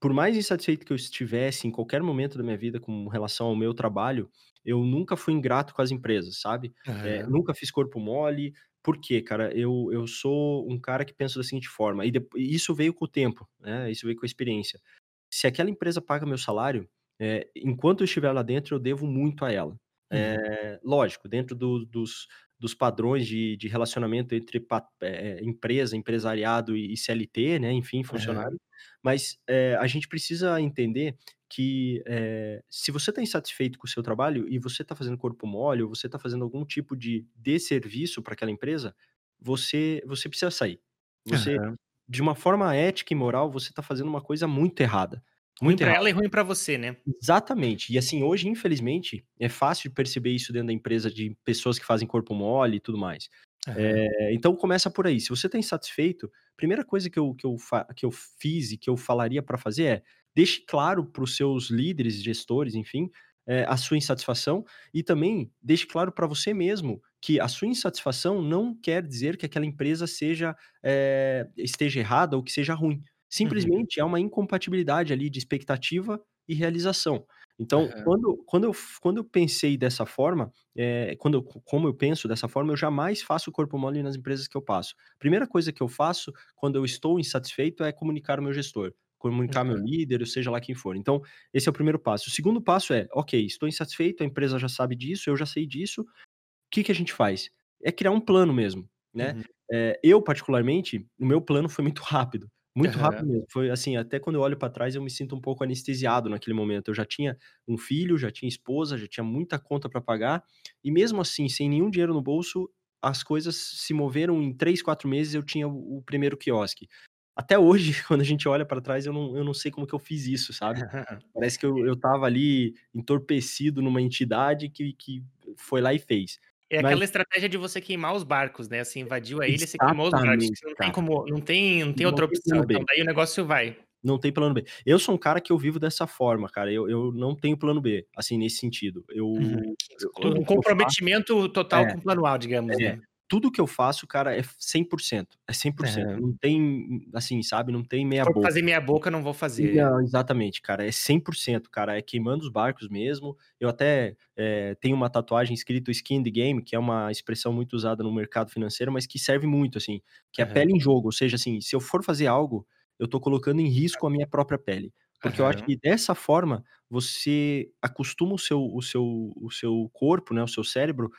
Por mais insatisfeito que eu estivesse em qualquer momento da minha vida com relação ao meu trabalho, eu nunca fui ingrato com as empresas, sabe? É, nunca fiz corpo mole, por quê, cara? Eu, eu sou um cara que pensa da seguinte forma, e depois, isso veio com o tempo, né? Isso veio com a experiência. Se aquela empresa paga meu salário, é, enquanto eu estiver lá dentro, eu devo muito a ela. É, lógico, dentro do, dos, dos padrões de, de relacionamento entre é, empresa, empresariado e, CLT, né? Enfim, funcionário. Mas é, a gente precisa entender que é, se você está insatisfeito com o seu trabalho e você está fazendo corpo mole ou você está fazendo algum tipo de desserviço para aquela empresa, você você precisa sair. Você, uhum. de uma forma ética e moral, você está fazendo uma coisa muito errada. Muito ruim para ela e ruim para você, né? Exatamente. E assim, hoje, infelizmente, é fácil de perceber isso dentro da empresa de pessoas que fazem corpo mole e tudo mais. Uhum. É, então começa por aí. Se você está insatisfeito, primeira coisa que eu, que eu, que eu fiz e que eu falaria para fazer é deixe claro para os seus líderes, gestores, enfim, é, a sua insatisfação e também deixe claro para você mesmo que a sua insatisfação não quer dizer que aquela empresa seja é, esteja errada ou que seja ruim. Uhum. Simplesmente uhum. é uma incompatibilidade ali de expectativa e realização. Então, uhum. quando, quando, eu, quando eu pensei dessa forma, é, quando eu, como eu penso dessa forma, eu jamais faço corpo mole nas empresas que eu passo. Primeira coisa que eu faço quando eu estou insatisfeito é comunicar ao meu gestor comunicar uhum. meu líder, ou seja lá quem for. Então, esse é o primeiro passo. O segundo passo é, ok, estou insatisfeito, a empresa já sabe disso, eu já sei disso, o que, que a gente faz? É criar um plano mesmo, né? Uhum. É, eu, particularmente, o meu plano foi muito rápido. Muito rápido Aham. mesmo. Foi assim, até quando eu olho pra trás eu me sinto um pouco anestesiado naquele momento. Eu já tinha um filho, já tinha esposa, já tinha muita conta pra pagar, e mesmo assim, sem nenhum dinheiro no bolso, as coisas se moveram em 3, 4 meses eu tinha o primeiro quiosque. Até hoje, quando a gente olha pra trás, eu não eu não sei como que eu fiz isso, sabe. Parece que eu eu estava ali entorpecido numa entidade que que foi lá e fez. É Mas aquela estratégia de você queimar os barcos, né, você invadiu a ilha, você queimou os barcos, não tem como não tem não tem Não outra opção, então daí o negócio vai. Não tem plano B. Eu sou um cara que eu vivo dessa forma, cara, eu eu não tenho plano B, assim, nesse sentido. Uhum. Eu eu Um eu faço comprometimento total é, com o plano A, digamos, é. né. Tudo que eu faço, cara, é f 100%, é 100%. Aham. Não tem, assim, sabe, não tem meia boca. fazer meia boca, não vou fazer. Não, exatamente, cara, é 100%, cara, é queimando os barcos mesmo. Eu até, eh, tenho uma tatuagem escrito "skin in the game", que é uma expressão muito usada no mercado financeiro, mas que serve muito, assim, que é a pele em jogo, ou seja, assim, se eu for fazer algo, eu tô colocando em risco a minha própria pele. Porque eu acho que dessa forma, você acostuma o seu o seu o seu corpo, né, o seu cérebro,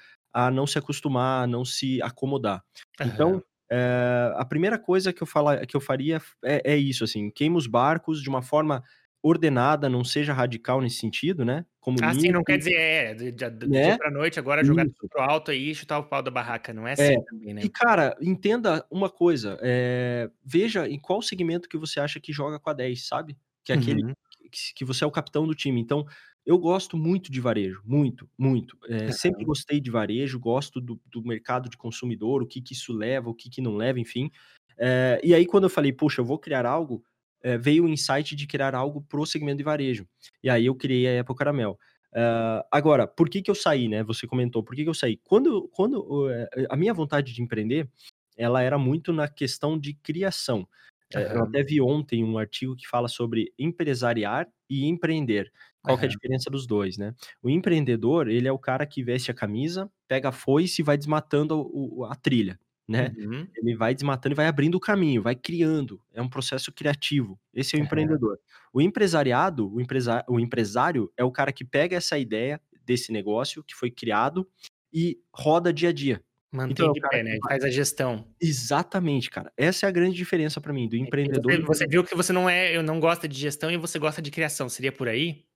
a não se acostumar, a não se acomodar. Então, eh, a primeira coisa que eu fala que eu faria é é isso, assim, queima os barcos de uma forma ordenada, não seja radical nesse sentido, né, Ah, sim, não quer dizer é, do dia do dia Né. pra noite agora jogar tudo Isso. para o alto aí e chutar o pau da barraca, não é É. assim também, E né. cara, entenda uma coisa, eh, veja em qual segmento que você acha que joga com a 10, sabe. Que é aquele Uhum. que que você é o capitão do time. Então, eu gosto muito de varejo, muito, muito. Eh, sempre gostei de varejo, gosto do do mercado de consumidor, o que que isso leva, o que que não leva, enfim. Eh, e aí quando eu falei: "Poxa, eu vou criar algo", eh, veio o insight de criar algo para o segmento de varejo. E aí eu criei a Apple Caramel. Agora, por que que eu saí, né, você comentou, por que que eu saí? Quando quando a minha vontade de empreender, ela era muito na questão de criação. Eu até vi ontem um artigo que fala sobre empresariar e empreender. Qual que é a diferença dos 2, né. O empreendedor, ele é o cara que veste a camisa, pega a foice e vai desmatando o a trilha, né. Uhum. Ele vai desmatando e vai abrindo o caminho, vai criando, é um processo criativo. Esse é o Aham. empreendedor. O empresariado, o empresa o empresário é o cara que pega essa ideia desse negócio que foi criado e roda dia a dia. Então é Mantém o de pé, né, faz a gestão. Exatamente, cara. Essa é a grande diferença pra mim, do E e empreendedor você viu que você não é eu não gosta de gestão e você gosta de criação, seria por aí?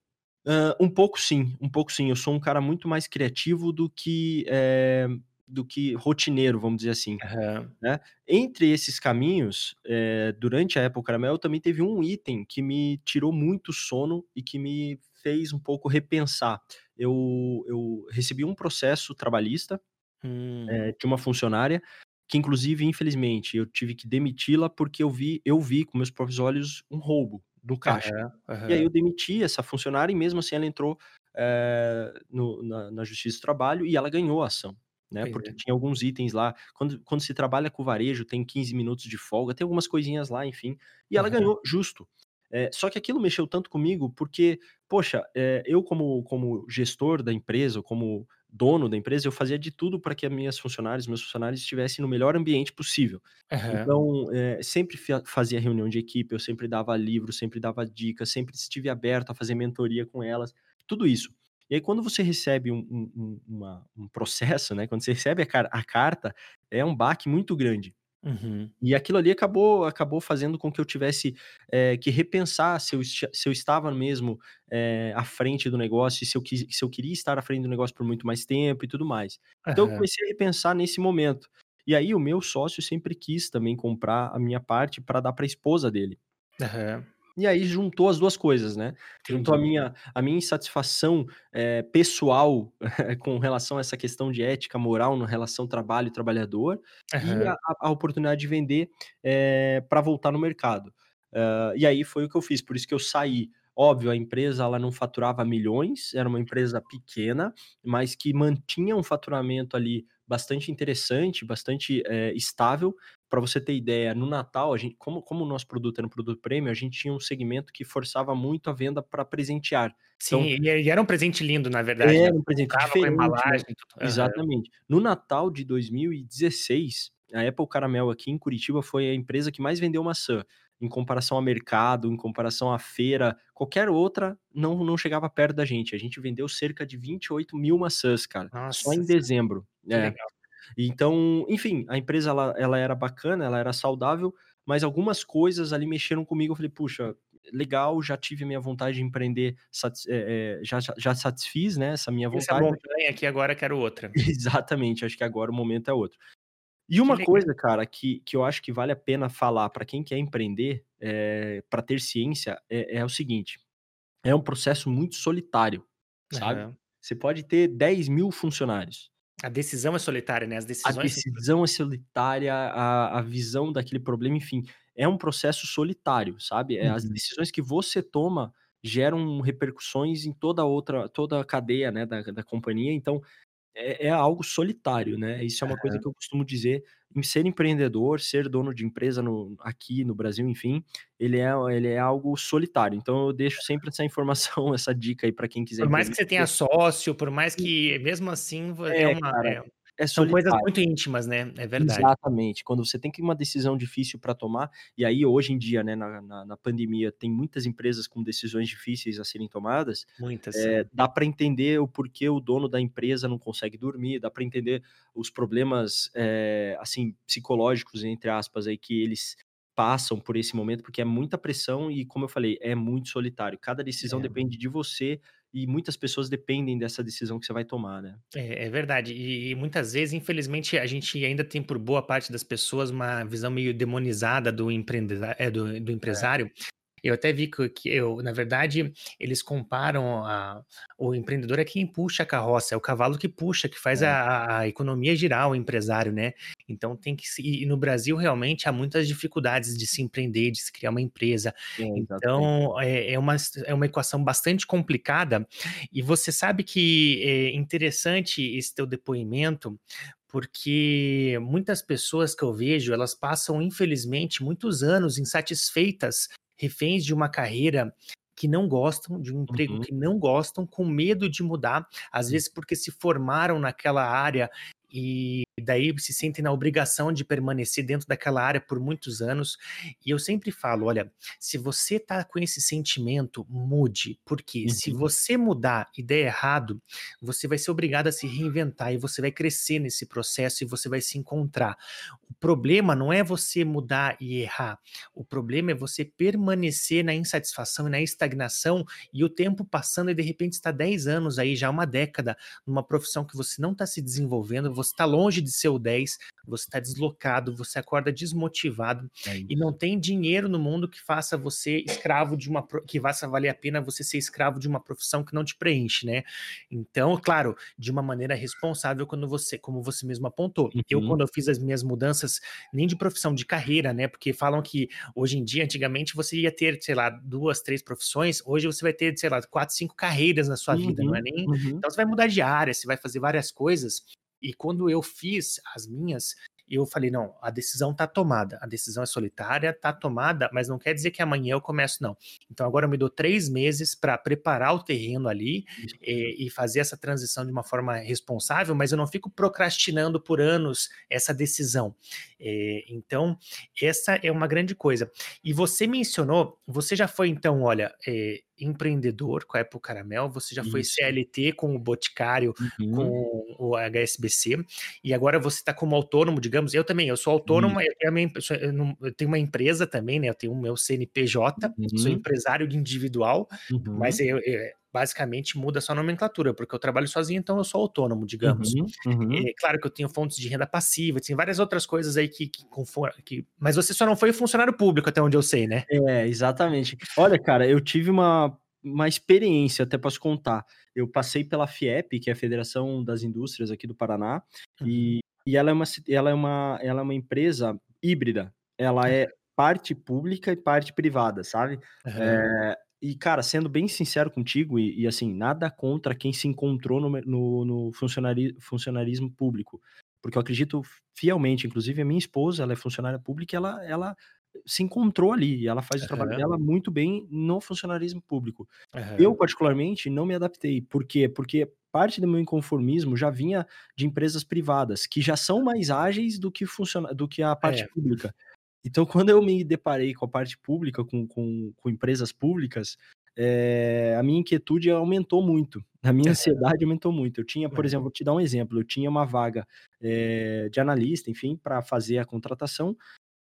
Hã, um pouco sim, um pouco sim. Eu sou um cara muito mais criativo do que, eh, do que rotineiro, vamos dizer assim, Aham. né. Entre esses caminhos, eh, durante a Apple Caramel também teve um item que me tirou muito sono e que me fez um pouco repensar. Eu eu recebi um processo trabalhista, Hum. de uma funcionária, que inclusive, infelizmente, eu tive que demiti-la, porque eu vi eu vi com meus próprios olhos um roubo no caixa. Aham, E aí eu demiti essa funcionária e mesmo assim ela entrou, eh, no na na justiça do trabalho e ela ganhou a ação, né, porque é. tinha alguns itens lá quando quando se trabalha com varejo tem 15 minutos de folga, tem algumas coisinhas lá, enfim, e ela Aham. ganhou justo. Eh, só que aquilo mexeu tanto comigo, porque, poxa, eh, eu como como gestor da empresa como dono da empresa, eu fazia de tudo pra que as minhas funcionários, meus funcionários estivessem no melhor ambiente possível. Aham. Então, eh, sempre fazia reunião de equipe, eu sempre dava livro, sempre dava dicas, sempre estive aberto a fazer mentoria com elas, tudo isso. E aí quando você recebe um um um uma um processo, né, quando você recebe a car a carta, é um baque muito grande. Uhum. E aquilo ali acabou acabou fazendo com que eu tivesse, eh, que repensar se eu se eu estava mesmo, eh, à frente do negócio e se eu quis se eu queria estar à frente do negócio por muito mais tempo e tudo mais. Então eu Aham. comecei a repensar nesse momento. E aí o meu sócio sempre quis também comprar a minha parte pra dar pra esposa dele. Aham. E aí juntou as 2 coisas, né. Juntou a Entendi. minha a minha insatisfação, eh, pessoal com relação a essa questão de ética, moral na relação trabalho e trabalhador, e a a oportunidade de vender, eh, pra voltar no mercado. Hã, e aí foi o que eu fiz, por isso que eu saí. Óbvio, a empresa ela não faturava milhões, era uma empresa pequena, mas que mantinha um faturamento ali bastante interessante, bastante, eh, estável. Pra você ter ideia, no Natal a gen como como o nosso produto era um produto premium, a gente tinha um segmento que forçava muito a venda pra presentear. Então Sim, e e era um presente lindo, na verdade, né, É, um presente comprava com diferente, né. embalagem e tudo. Aham. Exatamente. No Natal de 2016, a Apple Caramel aqui em Curitiba foi a empresa que mais vendeu maçã, em comparação ao mercado, em comparação à feira, qualquer outra não não chegava perto da gente. A gente vendeu cerca de 28.000 maçãs, cara, só Nossa em senhora, dezembro. que É. legal. Então, enfim, a empresa ela ela era bacana, ela era saudável, mas algumas coisas ali mexeram comigo. Eu falei, puxa, legal, já tive a minha vontade de empreender, é, já, já satisfiz, né, essa minha vontade. Essa montanha aqui, agora quero outra. Exatamente, acho que agora o momento é outro. E uma coisa, cara, que, que eu acho que vale a pena falar para quem quer empreender, é, eh, para ter ciência, é, é, o seguinte: é um processo muito solitário, sabe? Uhum. Você pode ter 10 mil funcionários. A decisão é solitária, né? As decisões. A decisão é solitária, a, a visão daquele problema, enfim, é um processo solitário, sabe? É, uhum. As decisões que você toma geram repercussões em toda a outra, toda a cadeia, né, da, da companhia. Então, é, é algo solitário, né? Isso é uma coisa que eu costumo dizer. Em ser empreendedor, ser dono de empresa no, aqui no Brasil, enfim, ele é, ele é algo solitário. Então eu deixo sempre essa informação, essa dica aí para quem quiser. Por mais que você tenha sócio, por mais que mesmo assim é, é uma. Cara, é é São coisas muito íntimas, né? É verdade. Exatamente. Quando você tem que uma decisão difícil para tomar, e aí hoje em dia, né, na, na, na, pandemia, tem muitas empresas com decisões difíceis a serem tomadas. Muitas. É, dá para entender o porquê o dono da empresa não consegue dormir, dá para entender os problemas, é, assim, psicológicos, entre aspas, aí, que eles passam por esse momento, porque é muita pressão e, como eu falei, é muito solitário. Cada decisão é. depende de você e muitas pessoas dependem dessa decisão que você vai tomar, né? É, é verdade. E, e, muitas vezes, infelizmente, a gente ainda tem por boa parte das pessoas uma visão meio demonizada do, empreende... é, do, do é. empresário. É. Eu até vi que, que eu, na verdade, eles comparam a, o empreendedor é quem puxa a carroça, é o cavalo que puxa, que faz é. a, a, economia girar, o empresário, né? Então tem que se. E no Brasil realmente há muitas dificuldades de se empreender, de se criar uma empresa. então é, é, uma, é uma equação bastante complicada. E você sabe que é interessante esse teu depoimento, porque muitas pessoas que eu vejo, elas passam, infelizmente, muitos anos insatisfeitas reféns de uma carreira que não gostam, de um emprego uhum. que não gostam, com medo de mudar, às vezes porque se formaram naquela área e daí se sentem na obrigação de permanecer dentro daquela área por muitos anos. E eu sempre falo, olha, se você tá com esse sentimento, mude, porque uhum. se você mudar e der errado, você vai ser obrigado a se reinventar e você vai crescer nesse processo e você vai se encontrar. O problema não é você mudar e errar. O problema é você permanecer na insatisfação e na estagnação e o tempo passando e de repente está 10 anos aí, já uma década, numa profissão que você não está se desenvolvendo, você está longe de ser o 10, você está deslocado, você acorda desmotivado é e não tem dinheiro no mundo que faça você escravo de uma que faça valer a pena você ser escravo de uma profissão que não te preenche, né? Então, claro, de uma maneira responsável quando você, como você mesmo apontou. Uhum. Eu quando eu fiz as minhas mudanças nem de profissão, de carreira, né? Porque falam que hoje em dia, antigamente você ia ter, sei lá, duas, três profissões, hoje você vai ter, sei lá, quatro, cinco carreiras na sua uhum. vida, não é uhum, nem. Uhum. Então você vai mudar de área, você vai fazer várias coisas e quando eu fiz as minhas, eu falei, não, a decisão está tomada, a decisão é solitária, está tomada, mas não quer dizer que amanhã eu começo, não. Então agora eu me dou três meses para preparar o terreno ali e, e, fazer essa transição de uma forma responsável, mas eu não fico procrastinando por anos essa decisão. É, então, essa é uma grande coisa. E você mencionou, você já foi então, olha, é, empreendedor com a Apple Caramel, você já Isso. foi CLT com o Boticário, uhum. com o HSBC, e agora você está como autônomo, digamos, eu também, eu sou autônomo, uhum. eu, tenho eu, tenho uma empresa também, né, eu tenho o meu CNPJ, uhum. sou empresário individual, mas uhum. eu, eu basicamente muda só a nomenclatura, porque eu trabalho sozinho, então eu sou autônomo, digamos. Uhum, uhum. É, claro que eu tenho fontes de renda passiva, tem várias outras coisas aí que, que, que, Mas você só não foi funcionário público, até onde eu sei, né? É, exatamente. Olha, cara, eu tive uma, uma experiência, até posso contar. Eu passei pela FIEP, que é a Federação das Indústrias aqui do Paraná, uhum. e, e ela, é uma, ela, é uma, ela é uma empresa híbrida. Ela é parte pública e parte privada, sabe? Uhum. É, e, cara, sendo bem sincero contigo, e, e, assim, nada contra quem se encontrou no, no, no funcionari, funcionarismo público. Porque eu acredito fielmente, inclusive a minha esposa, ela é funcionária pública, ela, ela se encontrou ali, e ela faz uhum. o trabalho dela muito bem no funcionarismo público. Uhum. Eu, particularmente, não me adaptei. Por quê? Porque parte do meu inconformismo já vinha de empresas privadas, que já são mais ágeis do que, funciona, do que a parte é. pública. Então, quando eu me deparei com a parte pública, com, com, com empresas públicas, é, a minha inquietude aumentou muito, a minha ansiedade aumentou muito. Eu tinha, por exemplo, vou te dar um exemplo, eu tinha uma vaga é, de analista, enfim, para fazer a contratação,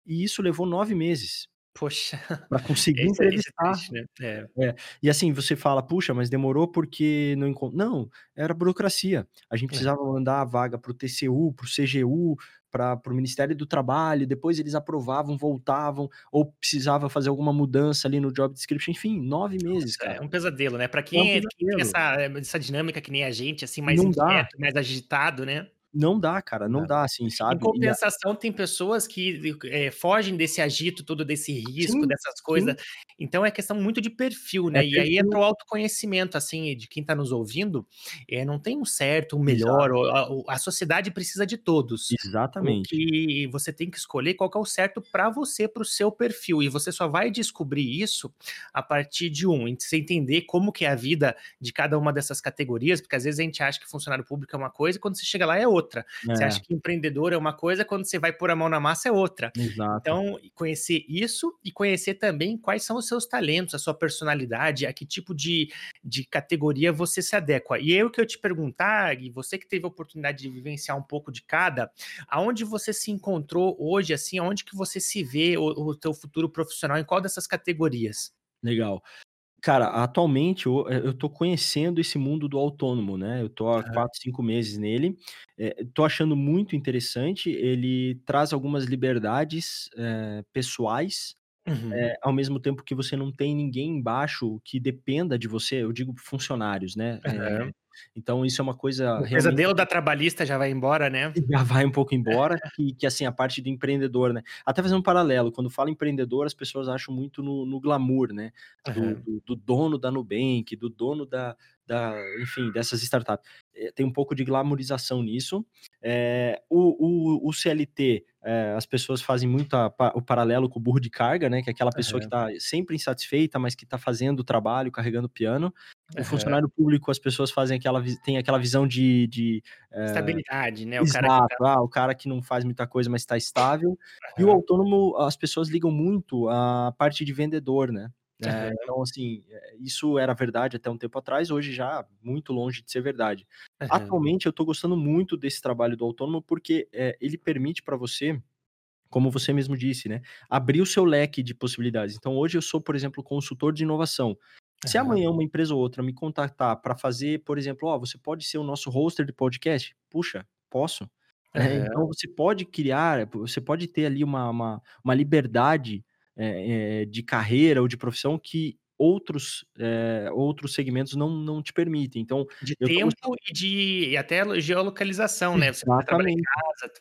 e isso levou nove meses. Poxa, para conseguir esse, esse é entrevistar. triste, né? É. É. E assim, você fala, puxa, mas demorou porque não encontrou. Não, era burocracia. A gente É. precisava mandar a vaga para o TCU, para o CGU, para o Ministério do Trabalho, depois eles aprovavam, voltavam, ou precisava fazer alguma mudança ali no job description, enfim, nove meses, É cara. um pesadelo, né? Pra É um quem, é, quem tem pesadelo. essa, essa dinâmica que nem a gente, assim, mais Não dá. inquieto, mais agitado, né? Não dá, cara, não Não. dá, assim, Em sabe? E a- compensação, tem pessoas que eh, fogem desse agito todo, desse risco, Sim, dessas coisas. Então é questão muito de perfil, né? É e aí perfil. entra o autoconhecimento, assim, de quem tá nos ouvindo. Eh, não tem um certo, um melhor. A, a sociedade precisa de todos. Exatamente. que você tem que escolher qual que é o certo para você, para o seu perfil. E você só vai descobrir isso a partir de um, em você entender como que é a vida de cada uma dessas categorias, porque às vezes a gente acha que funcionário público é uma coisa, e quando você chega lá é outra. Você É, acha que empreendedor é uma coisa, quando você vai pôr a mão na massa é outra. exato. Então, conhecer isso e conhecer também quais são os seus talentos, a sua personalidade, a que tipo de, de categoria você se adequa. E eu que eu te perguntar, e você que teve a oportunidade de vivenciar um pouco de cada, aonde você se encontrou hoje, assim, aonde que você se vê o, o teu futuro profissional, em qual dessas categorias? Legal. Cara, atualmente eu, eh, eu tô conhecendo esse mundo do autônomo, né? Eu tô há. 4, 5 meses nele. Eh, tô achando muito interessante. Ele traz algumas liberdades, eh, pessoais, Uhum. eh, ao mesmo tempo que você não tem ninguém embaixo que dependa de você. Eu digo funcionários, né? Aham. Então isso é uma coisa O realmente pesadelo da trabalhista já vai embora, né? já vai um pouco embora, que, que assim, a parte do empreendedor, né? Até fazendo um paralelo, quando fala empreendedor, as pessoas acham muito no, no glamour, né? Do, Aham. do, do dono da Nubank, do dono da, da enfim, dessas startups. Eh, Tem um pouco de glamourização nisso. Eh, o, o, o CLT, eh, as pessoas fazem muito a o paralelo com o burro de carga, né? Que é aquela pessoa que está sempre insatisfeita, mas que está fazendo o trabalho, carregando o piano. O funcionário público, as pessoas fazem aquela, tem aquela visão de, de Estabilidade, né? O cara que Exato, ah, o cara que não faz muita coisa, mas está estável. E o autônomo, as pessoas ligam muito à parte de vendedor, né? Aham. então, assim, eh, isso era verdade até um tempo atrás, hoje já muito longe de ser verdade. Aham. Atualmente, eu estou gostando muito desse trabalho do autônomo porque eh, ele permite para você, como você mesmo disse, né, abrir o seu leque de possibilidades. Então, hoje eu sou, por exemplo, consultor de inovação. Se Aham. amanhã uma empresa ou outra me contactar para fazer, por exemplo, ó, você pode ser o nosso hoster de podcast? Puxa, posso. Aham. Então você pode criar, você pode ter ali uma, uma, uma liberdade é, de carreira ou de profissão que outros, é, outros segmentos não, não te permitem. Então, De tô tempo gostando. e de e até lo geolocalização, né, você pode trabalhar em Exatamente. casa,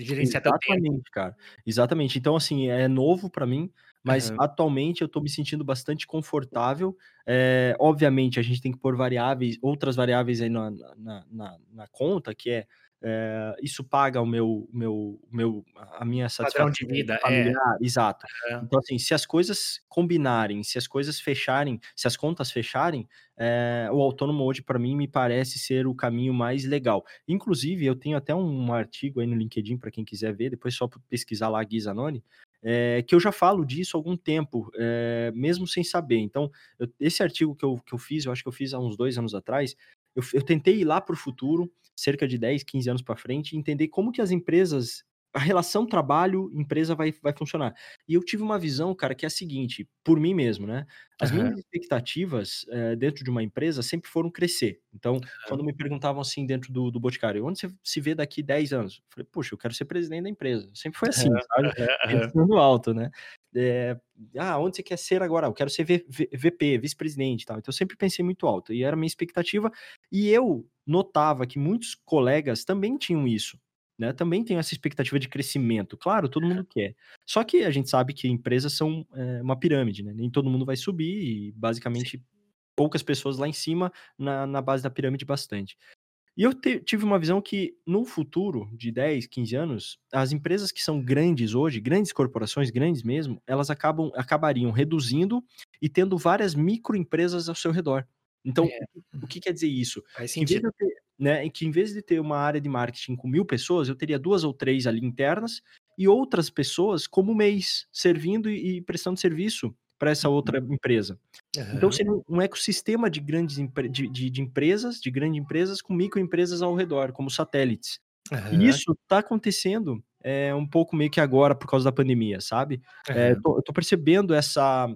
gerenciar. Exatamente, cara. Exatamente. Então, assim, é novo para mim, mas Aham. atualmente eu tô me sentindo bastante confortável. É, obviamente, a gente tem que pôr variáveis, outras variáveis aí na, na, na, na conta, que é, é, isso paga o meu, meu, meu, a minha Padrão satisfação de vida, é. familiar, exato. Aham. Então, assim, se as coisas combinarem, se as coisas fecharem, se as contas fecharem, é, o autônomo hoje, para mim, me parece ser o caminho mais legal. Inclusive, eu tenho até um artigo aí no LinkedIn para quem quiser ver, depois só pesquisar lá Gui Zanoni, é, que eu já falo disso há algum tempo, é, mesmo sem saber. Então, eu- esse artigo que eu, que eu fiz, eu acho que eu fiz há uns dois anos atrás, eu, eu tentei ir lá para o futuro, cerca de 10, 15 anos para frente, entender como que as empresas, a relação trabalho-empresa vai, vai funcionar. E eu tive uma visão, cara, que é a seguinte, por mim mesmo, né? As Aham. minhas expectativas eh, dentro de uma empresa sempre foram crescer. Então, quando Aham. me perguntavam assim dentro do, do Boticário, onde você se vê daqui 10 anos? Eu falei, puxa, eu quero ser presidente da empresa. Sempre foi assim, Aham, sabe? Pensando alto, né? Eh, ah, onde você quer ser agora? Eu quero ser V- V- VP, vice-presidente e tal. Então, eu sempre pensei muito alto. E era a minha expectativa. E eu notava que muitos colegas também tinham isso. Né, também tem essa expectativa de crescimento. Claro, todo mundo quer. Só que a gente sabe que empresas são é, uma pirâmide, né? Nem todo mundo vai subir e Sim. basicamente poucas pessoas lá em cima, na, na base da pirâmide, bastante. E eu te- tive uma visão que no futuro, de 10, 15 anos, as empresas que são grandes hoje, grandes corporações, grandes mesmo, elas acabam, acabariam reduzindo e tendo várias microempresas ao seu redor. Então, É. o que quer dizer isso? Faz Que em vez sentido. de eu ter, né, que em vez de ter uma área de marketing com mil pessoas, eu teria duas ou três ali internas e outras pessoas como mês, servindo e, e prestando serviço para essa outra empresa. Então, Aham. seria um- ecossistema de grandes de, de- de empresas, de grandes empresas com microempresas ao redor, como satélites. E Aham. isso está acontecendo é, um pouco meio que agora por causa da pandemia, sabe? Uhum. É, tô, eu tô percebendo essa,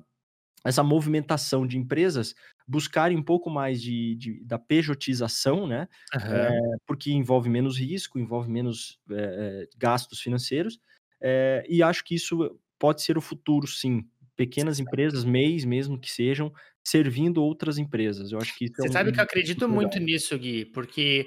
essa movimentação de empresas buscarem um pouco mais de, de da pejotização, né? Uhum. É, porque envolve menos risco, envolve menos é, gastos financeiros, é, e acho que isso pode ser o futuro, sim. Pequenas empresas, MEIs mesmo que sejam, servindo outras empresas. Eu acho que Você é um, sabe que eu acredito muito nisso, Gui, porque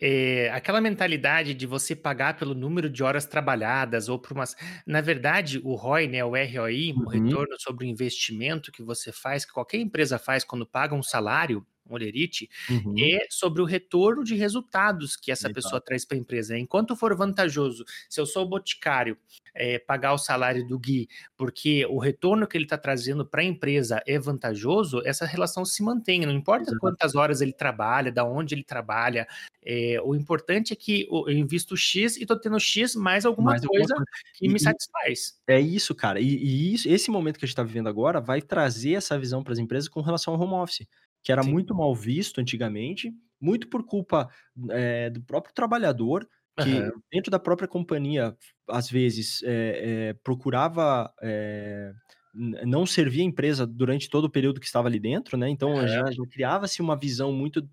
é, aquela mentalidade de você pagar pelo número de horas trabalhadas ou por umas. Na verdade, o ROI, né, o ROI, uhum. o retorno sobre o investimento que você faz, que qualquer empresa faz quando paga um salário, Olerite, uhum. é sobre o retorno de resultados que essa Legal. pessoa traz para a empresa. Enquanto for vantajoso, se eu sou o boticário, é, pagar o salário do Gui, porque o retorno que ele está trazendo para a empresa é vantajoso, essa relação se mantém. Não importa quantas horas ele trabalha, da onde ele trabalha, é, o importante é que eu invisto X e estou tendo X mais alguma mais coisa alguma... que me satisfaz. É isso, cara. E, e isso, esse momento que a gente está vivendo agora vai trazer essa visão para as empresas com relação ao home office que era Sim. muito mal visto antigamente, muito por culpa é, do próprio trabalhador, que uhum. dentro da própria companhia, às vezes, é, é, procurava não servir a empresa durante todo o período que estava ali dentro, né? Então uhum. já, já criava-se uma visão muito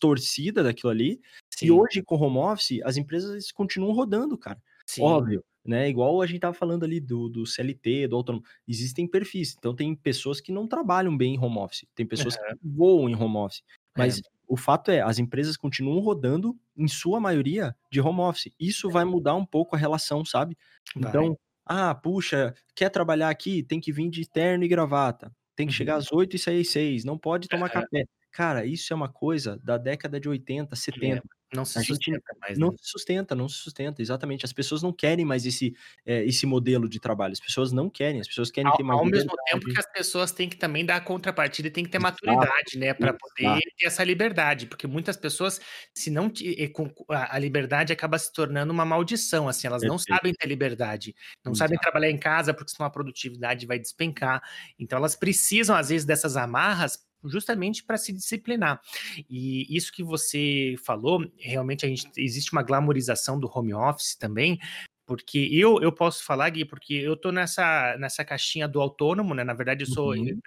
torcida daquilo ali. Sim. E hoje, com home office, as empresas continuam rodando, cara. Sim. Óbvio, né? Igual a gente tava falando ali do, do CLT, do autônomo. Existem perfis. Então, tem pessoas que não trabalham bem em home office, tem pessoas uhum. que voam em home office. Mas é. o fato é, as empresas continuam rodando, em sua maioria, de home office. Isso é. vai mudar um pouco a relação, sabe? Vai. Então, ah, puxa, quer trabalhar aqui? Tem que vir de terno e gravata. Tem que uhum. chegar às 8 e sair às 6. Não pode tomar uhum. café. Cara, isso é uma coisa da década de 80, 70. Não se a sustenta mais. Não né? se sustenta, não se sustenta, exatamente. As pessoas não querem mais esse, é, esse modelo de trabalho. As pessoas não querem, as pessoas querem ao, ter mais. Ao mesmo tempo que as pessoas têm que também dar a contrapartida e têm que ter Exato. maturidade, né? Para poder ter essa liberdade. Porque muitas pessoas, se não. A liberdade acaba se tornando uma maldição, assim, elas Perfeito. não sabem ter liberdade, não Exato. sabem trabalhar em casa porque senão a produtividade vai despencar. Então elas precisam, às vezes, dessas amarras justamente para se disciplinar. E isso que você falou, realmente a gente existe uma glamorização do home office também, porque eu, eu posso falar, Gui, porque eu tô nessa, nessa caixinha do autônomo, né? Na verdade, eu sou. Uhum.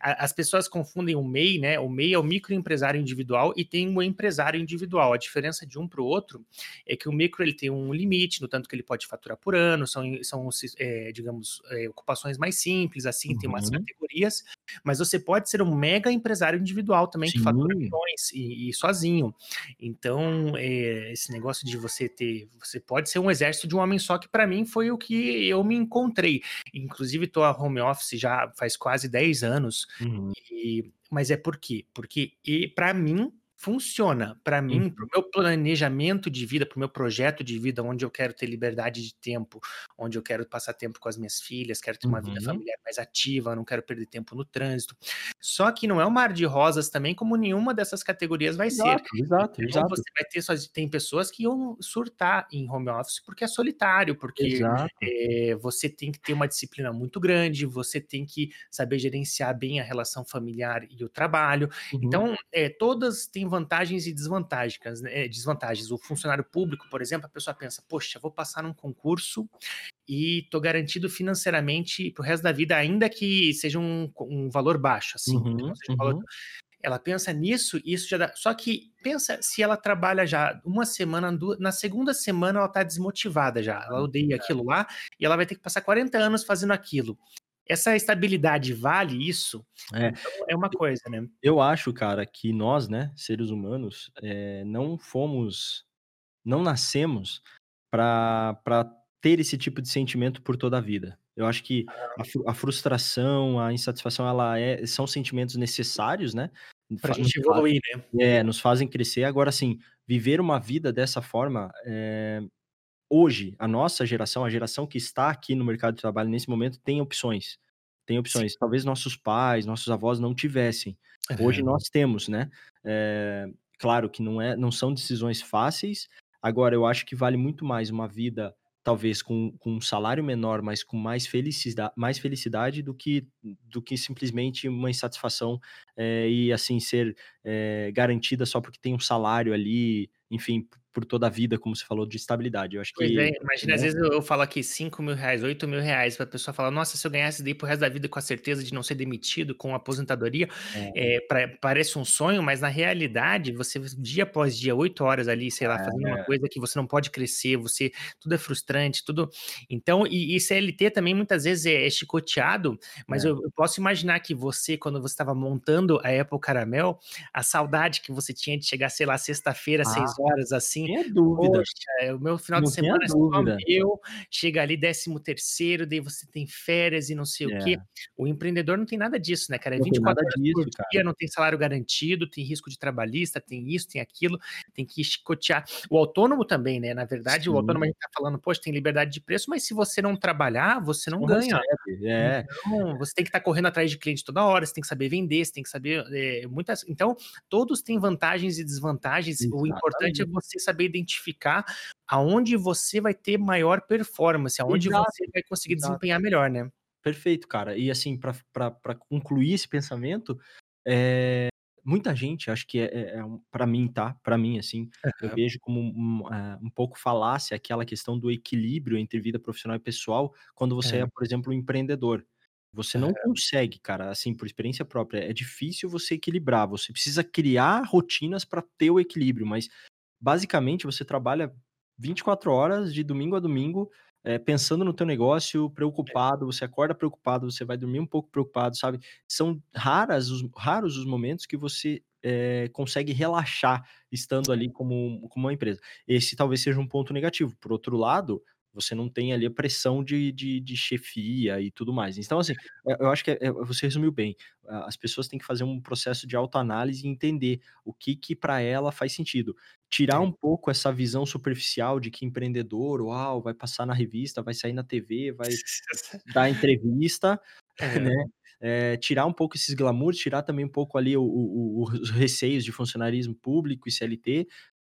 As pessoas confundem o MEI, né? O MEI é o microempresário individual e tem o empresário individual. A diferença de um para o outro é que o micro ele tem um limite no tanto que ele pode faturar por ano, são, são é, digamos, é, ocupações mais simples, assim, uhum. tem umas uhum. categorias, mas você pode ser um mega empresário individual também, Sim. que fatura milhões e, e sozinho. Então, é, esse negócio de você ter. Você pode ser um exército de um homem só que para mim foi o que eu me encontrei. Inclusive, estou a home office já faz quase 10 anos. Uhum. E, mas é por quê? Porque para mim funciona para mim, uhum. para o meu planejamento de vida, para o meu projeto de vida, onde eu quero ter liberdade de tempo, onde eu quero passar tempo com as minhas filhas, quero ter uma uhum. vida familiar mais ativa, não quero perder tempo no trânsito. Só que não é um mar de rosas também, como nenhuma dessas categorias vai exato, ser. Exato, então, exato. Você vai ter só tem pessoas que iam surtar em home office porque é solitário, porque é, você tem que ter uma disciplina muito grande, você tem que saber gerenciar bem a relação familiar e o trabalho. Uhum. Então, é, todas têm vantagens e desvantagens, né? Eh, desvantagens. O funcionário público, por exemplo, a pessoa pensa, poxa, vou passar num concurso e tô garantido financeiramente pro resto da vida, ainda que seja um, um valor baixo, assim. Uhum, um valor... Uhum. Ela pensa nisso, isso já dá. Só que pensa se ela trabalha já uma semana, duas... na segunda semana ela tá desmotivada já. Ela odeia aquilo lá e ela vai ter que passar 40 anos fazendo aquilo. Essa estabilidade vale isso? É, então, é uma coisa, né? Eu acho, cara, que nós, né, seres humanos, é, não fomos, não nascemos para ter esse tipo de sentimento por toda a vida. Eu acho que a, a frustração, a insatisfação, ela é, são sentimentos necessários, né? Pra gente evoluir, né? É, nos fazem crescer. Agora, assim, viver uma vida dessa forma, é, hoje, a nossa geração, a geração que está aqui no mercado de trabalho nesse momento, tem opções. Tem opções. Sim. Talvez nossos pais, nossos avós não tivessem. Uhum. Hoje nós temos, né? É, claro que não, é, não são decisões fáceis. Agora, eu acho que vale muito mais uma vida, talvez com, com um salário menor, mas com mais felicidade, mais felicidade do que, do que simplesmente uma insatisfação é, e assim ser é, garantida só porque tem um salário ali, enfim, por toda a vida, como você falou, de estabilidade. Eu acho Pois que. é, imagina, às né? vezes eu, eu falo aqui 5 mil reais, 8 mil reais, pra pessoa falar, nossa, se eu ganhasse daí pro resto da vida com a certeza de não ser demitido, com aposentadoria, É, é, pra- parece um sonho, mas na realidade, você dia após dia, 8 horas ali, sei lá, fazendo uma é, coisa que você não pode crescer, você, tudo é frustrante, tudo. Então, e, e CLT também muitas vezes é, é chicoteado, mas eu, eu posso imaginar que você, quando você estava montando a Apple Caramel, a saudade que você tinha de chegar, sei lá, sexta-feira, Ah, 6 horas, assim, tenha dúvida. Poxa, é, o meu final de Não tenha semana é só meu, chega ali décimo terceiro, daí você tem férias e não sei o quê. É, O empreendedor não tem nada disso, né, cara? É não tem 24 nada horas por disso, dia, cara. não tem salário garantido, tem risco de trabalhista, tem isso, tem aquilo, tem que chicotear. O autônomo também, né? Na verdade, o autônomo a Sim, gente tá falando, poxa, tem liberdade de preço, mas se você não trabalhar, você não não ganha. recebe. É, Então, você tem que estar correndo atrás de cliente toda hora, você tem que saber vender, você tem que saber é, muitas. Então, todos têm vantagens e desvantagens. O importante é exatamente. você saber identificar aonde você vai ter maior performance, aonde Exato, você vai conseguir exato. desempenhar melhor, né? Perfeito, cara. E assim, pra concluir esse pensamento, é, muita gente, acho que é, é, é para mim, tá? Para mim, assim, eu Aham. vejo como um, um, é, um pouco falácia aquela questão do equilíbrio entre vida profissional e pessoal, quando você é, É, por exemplo, um empreendedor. Você não consegue, cara, assim, por experiência própria, é difícil você equilibrar. Você precisa criar rotinas para ter o equilíbrio, mas basicamente você trabalha 24 horas de domingo a domingo, eh, pensando no teu negócio, preocupado, você acorda preocupado, você vai dormir um pouco preocupado, sabe? São raras os, raros os momentos que você eh, consegue relaxar estando ali como, como uma empresa. Esse talvez seja um ponto negativo. Por outro lado, você não tem ali a pressão de, de, de chefia e tudo mais. Então, assim, eh, eu acho que é- é- você resumiu bem. As pessoas têm que fazer um processo de autoanálise e entender o que que para ela faz sentido. Tirar é. um pouco essa visão superficial de que empreendedor, uau, vai passar na revista, vai sair na TV, vai dar entrevista, Aham. né? Eh, tirar um pouco esses glamours, tirar também um pouco ali o, o- o- os receios de funcionarismo público e CLT,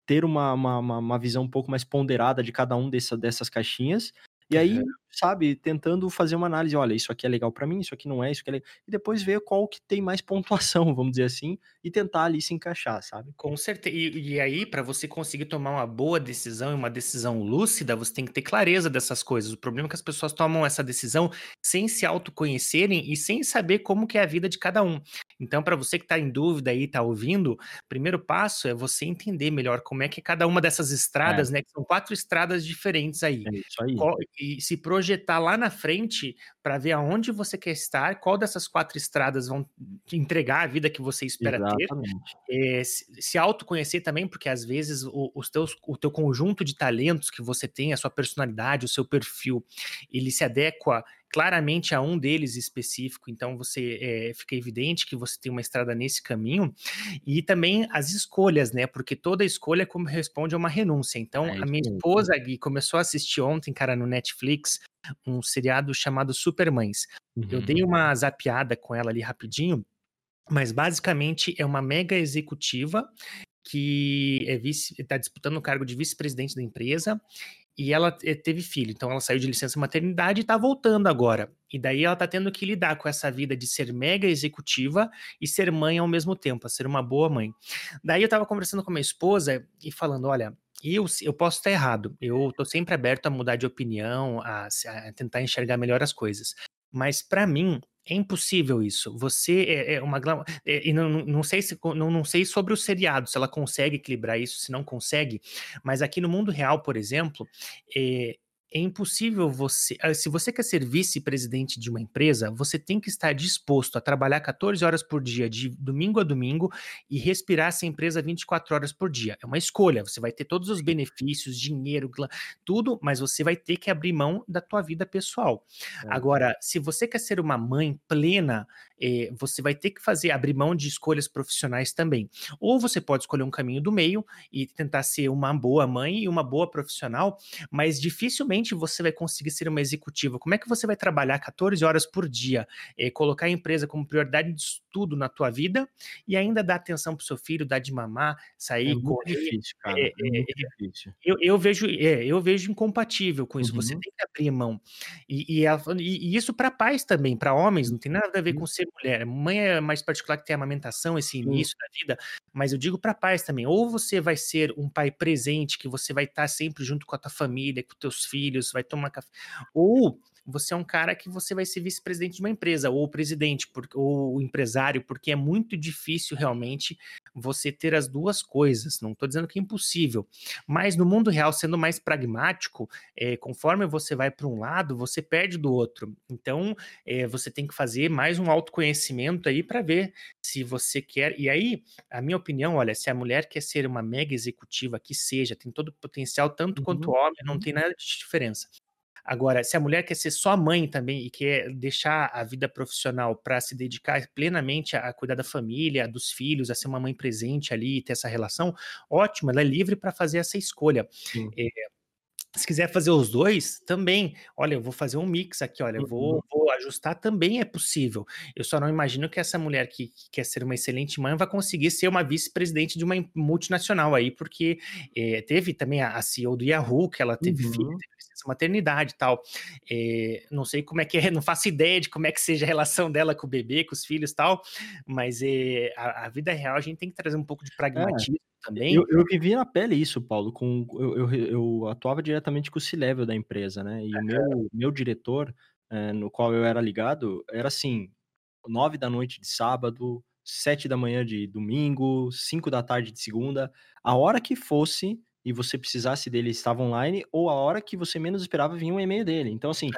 ter uma, uma, uma- visão um pouco mais ponderada de cada um dessa, dessas caixinhas, e aí. Sabe, tentando fazer uma análise, olha, isso aqui é legal para mim, isso aqui não é, isso aqui é legal, e depois ver qual que tem mais pontuação, vamos dizer assim, e tentar ali se encaixar, sabe? Com certeza. E, e aí, para você conseguir tomar uma boa decisão e uma decisão lúcida, você tem que ter clareza dessas coisas. O problema é que as pessoas tomam essa decisão sem se autoconhecerem e sem saber como que é a vida de cada um. Então, para você que está em dúvida aí, está ouvindo, o primeiro passo é você entender melhor como é que é cada uma dessas É, estradas, né? Que são quatro estradas diferentes aí. é isso aí. E se projetar lá na frente para ver aonde você quer estar, qual dessas quatro estradas vão te entregar a vida que você espera ter Exatamente. é, se, se autoconhecer também, porque às vezes o, os teus, o teu conjunto de talentos que você tem, a sua personalidade, o seu perfil, ele se adequa claramente a um deles específico, então você é, fica evidente que você tem uma estrada nesse caminho, e também as escolhas, né? Porque toda escolha como responde a uma renúncia. Então, É a minha esposa, Gui, começou a assistir ontem, cara, no Netflix, um seriado chamado Supermães. Eu Uhum. dei uma zapeada com ela ali rapidinho, mas basicamente é uma mega executiva que é está disputando o cargo de vice-presidente da empresa e ela te- teve filho, então ela saiu de licença maternidade e está voltando agora. E daí ela está tendo que lidar com essa vida de ser mega executiva e ser mãe ao mesmo tempo, a ser uma boa mãe. Daí eu estava conversando com minha esposa e falando, olha, eu, eu posso estar errado, eu estou sempre aberto a mudar de opinião, a, a tentar enxergar melhor as coisas. Mas para mim é impossível isso. Você é, é uma é, e não, não sei se não, não sei sobre o seriado, se ela consegue equilibrar isso, se não consegue. Mas aqui no mundo real, por exemplo, é, é impossível você. ah, Se você quer ser vice-presidente de uma empresa, você tem que estar disposto a trabalhar 14 horas por dia, de domingo a domingo, e respirar essa empresa 24 horas por dia. É uma escolha. Você vai ter todos os benefícios, dinheiro, tudo, mas você vai ter que abrir mão da tua vida pessoal. É. Agora, se você quer ser uma mãe plena, eh, você vai ter que fazer abrir mão de escolhas profissionais também. Ou você pode escolher um caminho do meio e tentar ser uma boa mãe e uma boa profissional, mas dificilmente você vai conseguir ser uma executiva. Como é que você vai trabalhar 14 horas por dia, é, colocar a empresa como prioridade de estudo na tua vida e ainda dar atenção para o seu filho, dar de mamar, sair, é correr. Difícil, cara. É, é, difícil. Eu, eu vejo, é, eu vejo incompatível com isso. Uhum. Você tem que abrir mão. E, e, e, e isso para pais também, para homens, não tem nada a ver com ser mulher. Mãe é mais particular que tem amamentação, esse início da vida, mas eu digo para pais também. Ou você vai ser um pai presente, que você vai estar sempre junto com a tua família, com teus filhos, vai tomar café. Ou você é um cara que você vai ser vice-presidente de uma empresa, ou presidente, por, ou empresário, porque é muito difícil realmente você ter as duas coisas. Não estou dizendo que é impossível, mas no mundo real, sendo mais pragmático, é, conforme você vai para um lado, você perde do outro. Então, é, você tem que fazer mais um autoconhecimento aí para ver se você quer. E aí, a minha opinião, olha, se a mulher quer ser uma mega executiva, que seja, tem todo o potencial, tanto uhum. quanto o homem, não tem nada de diferença. Agora, se a mulher quer ser só mãe também e quer deixar a vida profissional para se dedicar plenamente a, cuidar da família, dos filhos, a ser uma mãe presente ali e ter essa relação, ótimo, ela é livre para fazer essa escolha. É, se quiser fazer os dois, também. Olha, eu vou fazer um mix aqui, olha, eu vou, uhum. vou ajustar, também é possível. Eu só não imagino que essa mulher que, que quer ser uma excelente mãe vai conseguir ser uma vice-presidente de uma multinacional aí, porque é, teve também a, a, CEO do Yahoo, que ela teve uhum. filho, teve licença maternidade e tal. É, não sei como é que é, não faço ideia de como é que seja a relação dela com o bebê, com os filhos e tal, mas é, a, a, vida real a gente tem que trazer um pouco de pragmatismo. É também. Eu, eu vivi na pele isso, Paulo. Com, eu, eu, eu atuava diretamente com o C-Level da empresa, né? E o meu, meu diretor, é, no qual eu era ligado, era assim: nove da noite de sábado, sete da manhã de domingo, cinco da tarde de segunda, a hora que fosse e você precisasse dele estava online, ou a hora que você menos esperava vinha um e-mail dele. Então, assim,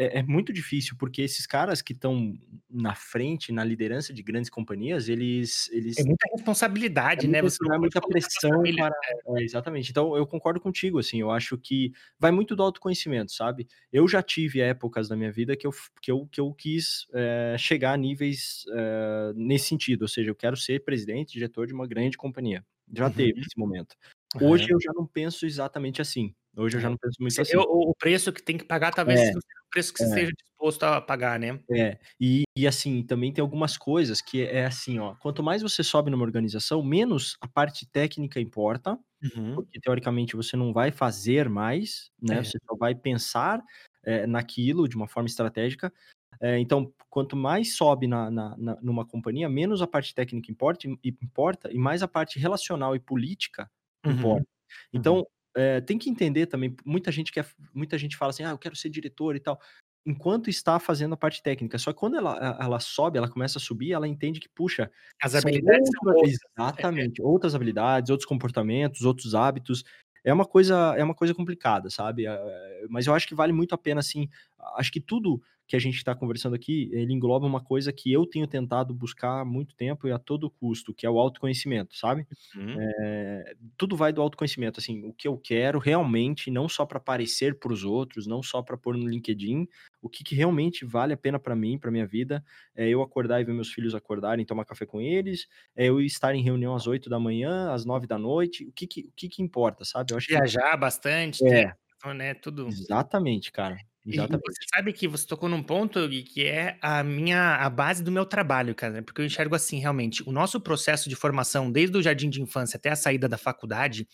é, é muito difícil, porque esses caras que estão na frente, na liderança de grandes companhias, eles. eles é muita responsabilidade, é né? Você não é muita pressão para. É, exatamente. Então, eu concordo contigo, assim, eu acho que vai muito do autoconhecimento, sabe? Eu já tive épocas da minha vida que eu, que eu, que eu quis é, chegar a níveis é, nesse sentido, ou seja, eu quero ser presidente, diretor de uma grande companhia. Já uhum. teve esse momento. Hoje uhum. eu já não penso exatamente assim. Hoje eu já é. não penso muito assim. O, o preço que tem que pagar talvez é. seja o preço que você é. esteja disposto a pagar, né? É, e, e assim, também tem algumas coisas que é assim, ó, quanto mais você sobe numa organização, menos a parte técnica importa, uhum. porque teoricamente você não vai fazer mais, né? É. Você só vai pensar é, naquilo de uma forma estratégica. É, então, quanto mais sobe na, na, na, numa companhia, menos a parte técnica importa, importa e mais a parte relacional e política uhum. importa. Então, uhum é, tem que entender também, muita gente quer, muita gente fala assim, ah, eu quero ser diretor e tal, enquanto está fazendo a parte técnica. Só que quando ela, ela sobe, ela começa a subir, ela entende que, puxa, as habilidades outras, são outras. Exatamente, outras habilidades, outros comportamentos, outros hábitos. É uma coisa, é uma coisa complicada, sabe? É, mas eu acho que vale muito a pena, assim. Acho que tudo que a gente está conversando aqui, ele engloba uma coisa que eu tenho tentado buscar há muito tempo e a todo custo, que é o autoconhecimento, sabe? Uhum. É, tudo vai do autoconhecimento, assim, o que eu quero realmente, não só para aparecer para os outros, não só para pôr no LinkedIn, o que, que realmente vale a pena para mim, para minha vida, é eu acordar e ver meus filhos acordarem, tomar café com eles, é eu estar em reunião às 8 da manhã, às 9 da noite, o que que, o que, que importa, sabe? Eu acho Viajar que... bastante, é. Né, tudo. Exatamente, cara. Exatamente. E você sabe que você tocou num ponto que é a minha a base do meu trabalho, cara, porque eu enxergo assim, realmente, o nosso processo de formação desde o jardim de infância até a saída da faculdade,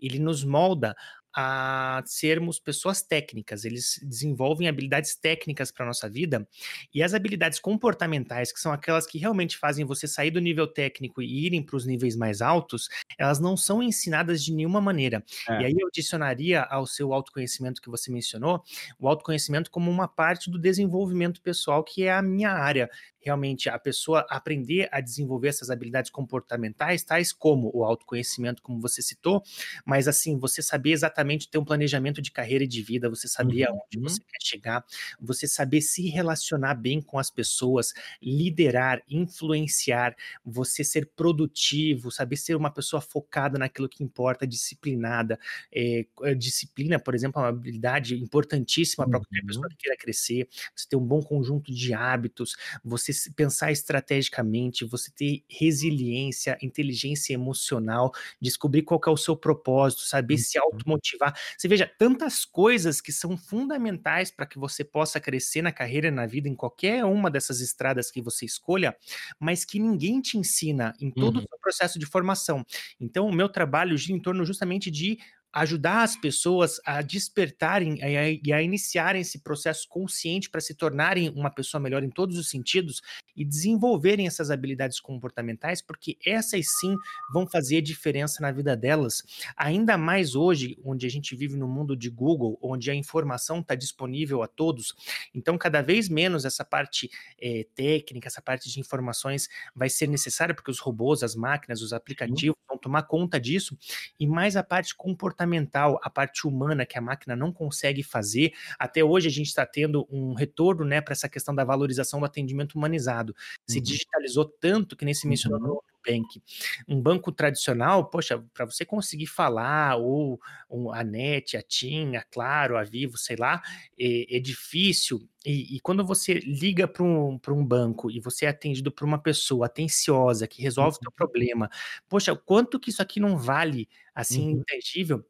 ele nos molda a sermos pessoas técnicas, eles desenvolvem habilidades técnicas para a nossa vida, e as habilidades comportamentais, que são aquelas que realmente fazem você sair do nível técnico e irem para os níveis mais altos, elas não são ensinadas de nenhuma maneira. É. E aí eu adicionaria ao seu autoconhecimento que você mencionou, o autoconhecimento como uma parte do desenvolvimento pessoal, que é a minha área realmente a pessoa aprender a desenvolver essas habilidades comportamentais, tais como o autoconhecimento, como você citou, mas assim, você saber exatamente ter um planejamento de carreira e de vida, você saber uhum. aonde você quer chegar, você saber se relacionar bem com as pessoas, liderar, influenciar, você ser produtivo, saber ser uma pessoa focada naquilo que importa, disciplinada. É, disciplina, por exemplo, é uma habilidade importantíssima para qualquer pessoa uhum. que queira crescer, você ter um bom conjunto de hábitos, você você pensar estrategicamente, você ter resiliência, inteligência emocional, descobrir qual é o seu propósito, saber uhum. se automotivar. Você veja, tantas coisas que são fundamentais para que você possa crescer na carreira na vida, em qualquer uma dessas estradas que você escolha, mas que ninguém te ensina em todo uhum. o seu processo de formação. Então, o meu trabalho gira em torno justamente de ajudar as pessoas a despertarem e a, a, iniciarem esse processo consciente para se tornarem uma pessoa melhor em todos os sentidos e desenvolverem essas habilidades comportamentais, porque essas sim vão fazer diferença na vida delas. Ainda mais hoje, onde a gente vive no mundo de Google, onde a informação está disponível a todos, então cada vez menos essa parte é, técnica, essa parte de informações vai ser necessária, porque os robôs, as máquinas, os aplicativos vão tomar conta disso, e mais a parte comportamental comportamental, a parte humana que a máquina não consegue fazer. Até hoje a gente está tendo um retorno né, para essa questão da valorização do atendimento humanizado. Se uhum. digitalizou tanto que nem se mencionou uhum. no Bank. Um banco tradicional, poxa, para você conseguir falar, ou, ou, a NET, a TIM, a Claro, a Vivo, sei lá, é, é difícil. E, e, quando você liga para um, um banco e você é atendido por uma pessoa atenciosa que resolve o seu uhum. problema, poxa, quanto que isso aqui não vale, assim, uhum. intangível?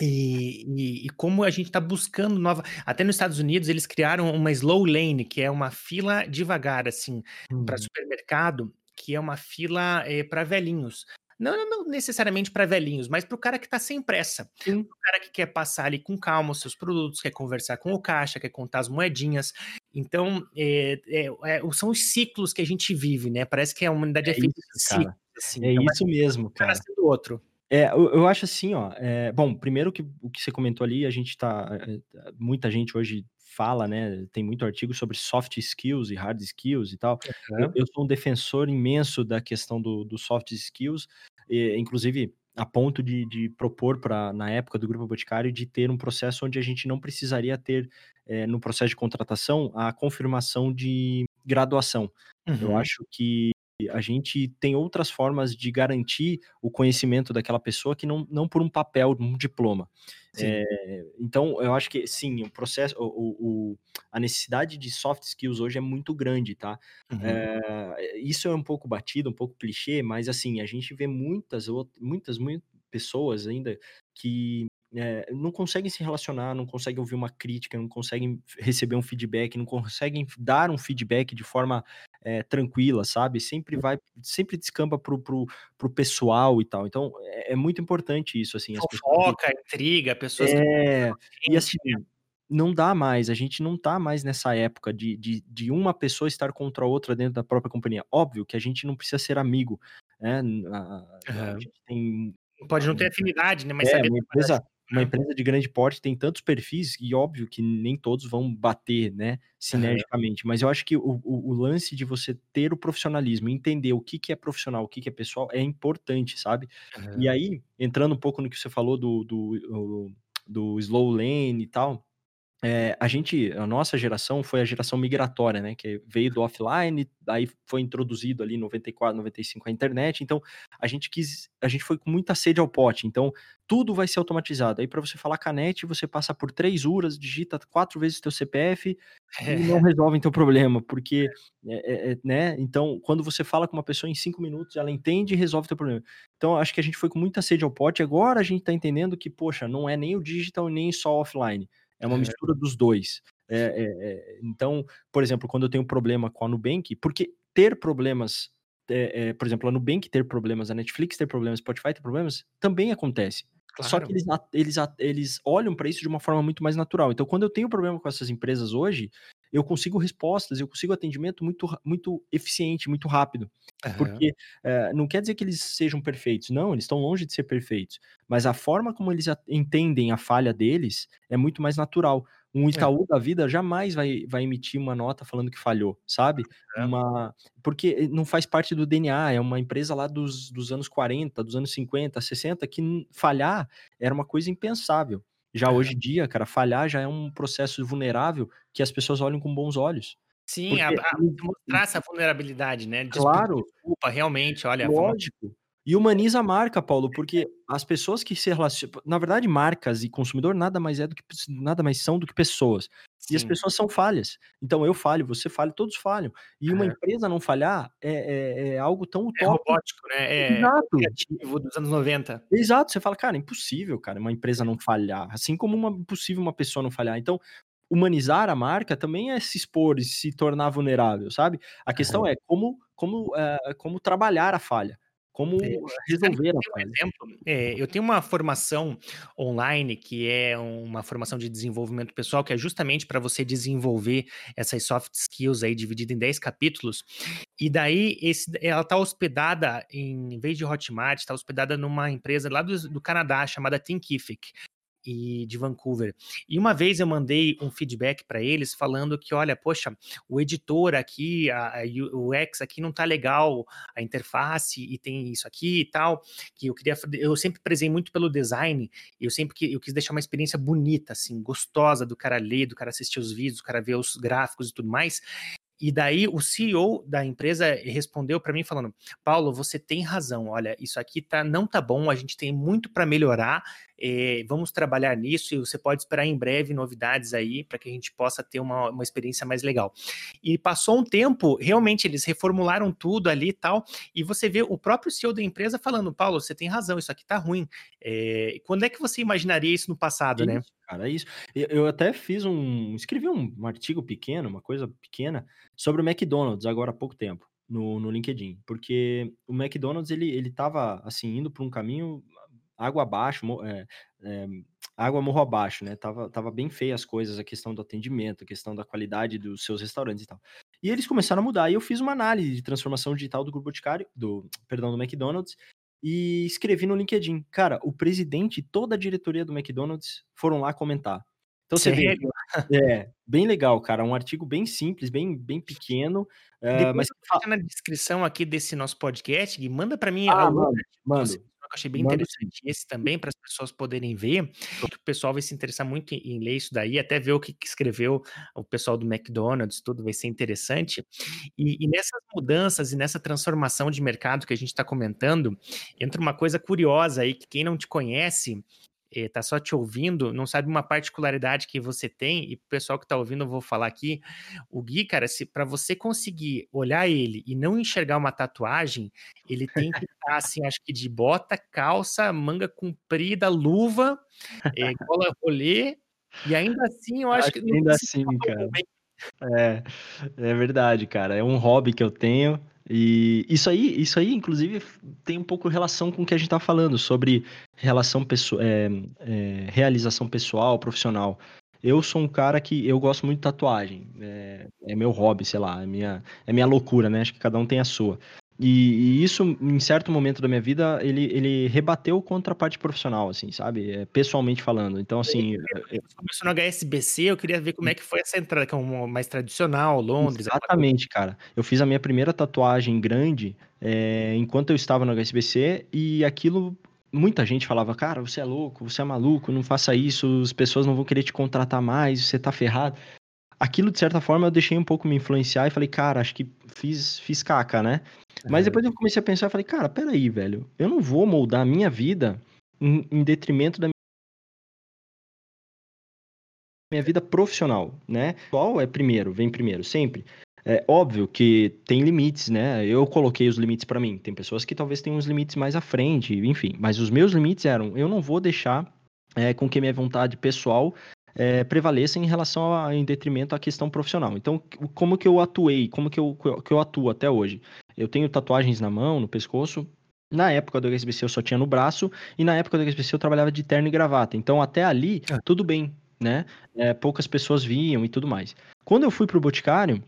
E, e, e, como a gente está buscando nova. Até nos Estados Unidos, eles criaram uma slow lane, que é uma fila devagar, assim, uhum. para supermercado, que é uma fila é, eh, para velhinhos. Não, não necessariamente para velhinhos, mas para o cara que está sem pressa. O cara que quer passar ali com calma os seus produtos, quer conversar com o caixa, quer contar as moedinhas. Então, é, é, é, são os ciclos que a gente vive, né? Parece que a humanidade é, feita de ciclos. Assim. É então, isso mesmo, cara. Um outro. É, eu, eu, acho assim, ó. É, bom, primeiro que o que você comentou ali, a gente tá. É, muita gente hoje fala, né? Tem muito artigo sobre soft skills e hard skills e tal. Uhum. Eu, eu, sou um defensor imenso da questão do, do soft skills, e, inclusive a ponto de, de propor para na época do grupo Boticário de ter um processo onde a gente não precisaria ter é, no processo de contratação a confirmação de graduação. Uhum. Eu acho que a gente tem outras formas de garantir o conhecimento daquela pessoa que não, não por um papel, um diploma. É, então, eu acho que sim, o processo, o, o, a necessidade de soft skills hoje é muito grande, tá? Uhum. É, isso é um pouco batido, um pouco clichê, mas assim, a gente vê muitas, muitas, muitas pessoas ainda que é, não conseguem se relacionar, não conseguem ouvir uma crítica, não conseguem receber um feedback, não conseguem dar um feedback de forma é, tranquila, sabe? Sempre vai, sempre descamba pro, pro, pro pessoal e tal. Então, é, é muito importante isso, assim. Fofoca, pessoas... intriga, pessoas... É, que... e assim, não dá mais, a gente não tá mais nessa época de, de, de uma pessoa estar contra a outra dentro da própria companhia. Óbvio que a gente não precisa ser amigo, né? A, a, a gente tem Pode não ter afinidade, né? Mas é, saber empresa, uma empresa de grande porte tem tantos perfis e óbvio que nem todos vão bater, né, sinergicamente, mas eu acho que o, o, o, lance de você ter o profissionalismo, entender o que, que é profissional, o que, que é pessoal, é importante, sabe? Uhum. E aí, entrando um pouco no que você falou do, do, do slow lane e tal, é, a gente, a nossa geração foi a geração migratória, né? Que veio do offline, aí foi introduzido ali em 94, 95 a internet. Então, a gente quis, a gente foi com muita sede ao pote. Então, tudo vai ser automatizado. Aí, para você falar canete, você passa por três URAs, digita quatro vezes teu CPF é. e não resolve teu problema, porque, é, é, é, né? Então, quando você fala com uma pessoa em cinco minutos, ela entende e resolve teu problema. Então, acho que a gente foi com muita sede ao pote. Agora a gente está entendendo que, poxa, não é nem o digital nem só offline é uma é. mistura dos dois. É, é, então, por exemplo, quando eu tenho problema com a Nubank, porque ter problemas, por exemplo, a Nubank ter problemas, a Netflix ter problemas, Spotify ter problemas, também acontece. Claro. Só que eles, eles, eles olham para isso de uma forma muito mais natural. Então, quando eu tenho problema com essas empresas hoje, eu consigo respostas, eu consigo atendimento muito, muito eficiente, muito rápido. Uhum. Porque é, não quer dizer que eles sejam perfeitos, não, eles estão longe de ser perfeitos. Mas a forma como eles entendem a falha deles é muito mais natural. Um é. Itaú é. da vida jamais vai, vai emitir uma nota falando que falhou, sabe? É. Uma... Porque não faz parte do DNA, é uma empresa lá dos, dos anos 40, dos anos 50, 60, que falhar era uma coisa impensável. Já hoje em dia, cara, falhar já é um processo vulnerável que as pessoas olham com bons olhos. Sim, a, a, mostrar essa vulnerabilidade, né? Desculpa, claro. Desculpa, realmente, olha. Lógico. E humaniza a marca, Paulo, porque as pessoas que se relacionam. Na verdade, marcas e consumidor nada mais é do que nada mais são do que pessoas. Sim. E as pessoas são falhas. Então eu falho, você falha, todos falham. E uma é. empresa não falhar é, é, é algo tão utópico. É robótico, né? É Exato. criativo dos anos 90. Exato. Você fala, cara, é impossível, cara, uma empresa não falhar. Assim como uma impossível uma pessoa não falhar. Então, humanizar a marca também é se expor e se tornar vulnerável, sabe? A questão é como, como, é, como trabalhar a falha. Como é, resolver a. Um exemplo, é, eu tenho uma formação online que é uma formação de desenvolvimento pessoal, que é justamente para você desenvolver essas soft skills aí, dividida em 10 capítulos. E daí, esse, ela está hospedada, em, em vez de Hotmart, está hospedada numa empresa lá do, do Canadá chamada Thinkific e de Vancouver. E uma vez eu mandei um feedback para eles falando que, olha, poxa, o editor aqui, a, a, o X aqui não tá legal, a interface e tem isso aqui e tal, que eu queria, eu sempre prezei muito pelo design, eu sempre que eu quis deixar uma experiência bonita, assim, gostosa do cara ler, do cara assistir os vídeos, do cara ver os gráficos e tudo mais. E daí o CEO da empresa respondeu para mim falando: "Paulo, você tem razão. Olha, isso aqui tá não tá bom, a gente tem muito para melhorar. Eh, vamos trabalhar nisso e você pode esperar em breve novidades aí para que a gente possa ter uma, uma experiência mais legal". E passou um tempo, realmente eles reformularam tudo ali e tal, e você vê o próprio CEO da empresa falando: "Paulo, você tem razão, isso aqui tá ruim". Eh, quando é que você imaginaria isso no passado, isso, né? Cara, é isso. Eu até fiz um, escrevi um artigo pequeno, uma coisa pequena sobre o McDonald's agora há pouco tempo no, no LinkedIn, porque o McDonald's ele ele estava assim indo por um caminho água abaixo, é, é, água morro abaixo, né? Tava, tava bem feia as coisas, a questão do atendimento, a questão da qualidade dos seus restaurantes e tal. E eles começaram a mudar. E eu fiz uma análise de transformação digital do grupo Boticário, do, perdão, do McDonald's, e escrevi no LinkedIn. Cara, o presidente e toda a diretoria do McDonald's foram lá comentar. Então você vê, é bem legal, cara. Um artigo bem simples, bem, bem pequeno. Uh, mas na descrição aqui desse nosso podcast, Gui, manda para mim ah, a mano, mano. Eu achei bem interessante esse também para as pessoas poderem ver. Que o pessoal vai se interessar muito em, em ler isso daí, até ver o que, que, escreveu o pessoal do McDonald's, tudo vai ser interessante. E, e nessas mudanças e nessa transformação de mercado que a gente está comentando, entra uma coisa curiosa aí que quem não te conhece está só te ouvindo, não sabe uma particularidade que você tem, e o pessoal que está ouvindo, eu vou falar aqui, o Gui, cara, se para você conseguir olhar ele e não enxergar uma tatuagem, ele tem que estar tá, assim, acho que de bota, calça, manga comprida, luva, é, gola rolê, e ainda assim eu acho, acho que... Ainda assim, cara. É, é verdade, cara, é um hobby que eu tenho, e isso aí, isso aí, inclusive, tem um pouco relação com o que a gente está falando sobre relação pessoal, é, é, realização pessoal, profissional. Eu sou um cara que eu gosto muito de tatuagem. É, é, meu hobby, sei lá, é minha, é minha loucura, né? Acho que cada um tem a sua. E, e, isso, em certo momento da minha vida, ele, ele rebateu contra a parte profissional, assim, sabe? É, pessoalmente falando. Então, assim. Você começou no HSBC, eu queria ver como é que foi essa entrada, que é um mais tradicional, Londres. Exatamente, cara. Eu fiz a minha primeira tatuagem grande é, enquanto eu estava no HSBC e aquilo. Muita gente falava, cara, você é louco, você é maluco, não faça isso, as pessoas não vão querer te contratar mais, você tá ferrado aquilo, de certa forma, eu deixei um pouco me influenciar e falei, cara, acho que fiz, fiz caca, né? Mas depois eu comecei a pensar e falei, cara, peraí, velho, eu não vou moldar a minha vida em, em detrimento da minha vida profissional, né? Qual é primeiro, vem primeiro, sempre. É óbvio que tem limites, né? Eu coloquei os limites para mim. Tem pessoas que talvez tenham uns limites mais à frente, enfim. Mas os meus limites eram: eu não vou deixar é, com que minha vontade pessoal é, prevaleça em relação a, em detrimento à questão profissional. Então, como que eu atuei, como que eu, que eu atuo até hoje? Eu tenho tatuagens na mão, no pescoço. Na época do HSBC eu só tinha no braço, e na época do HSBC eu trabalhava de terno e gravata. Então, até ali, é. tudo bem, né? É, poucas pessoas viam e tudo mais. Quando eu fui pro Boticário,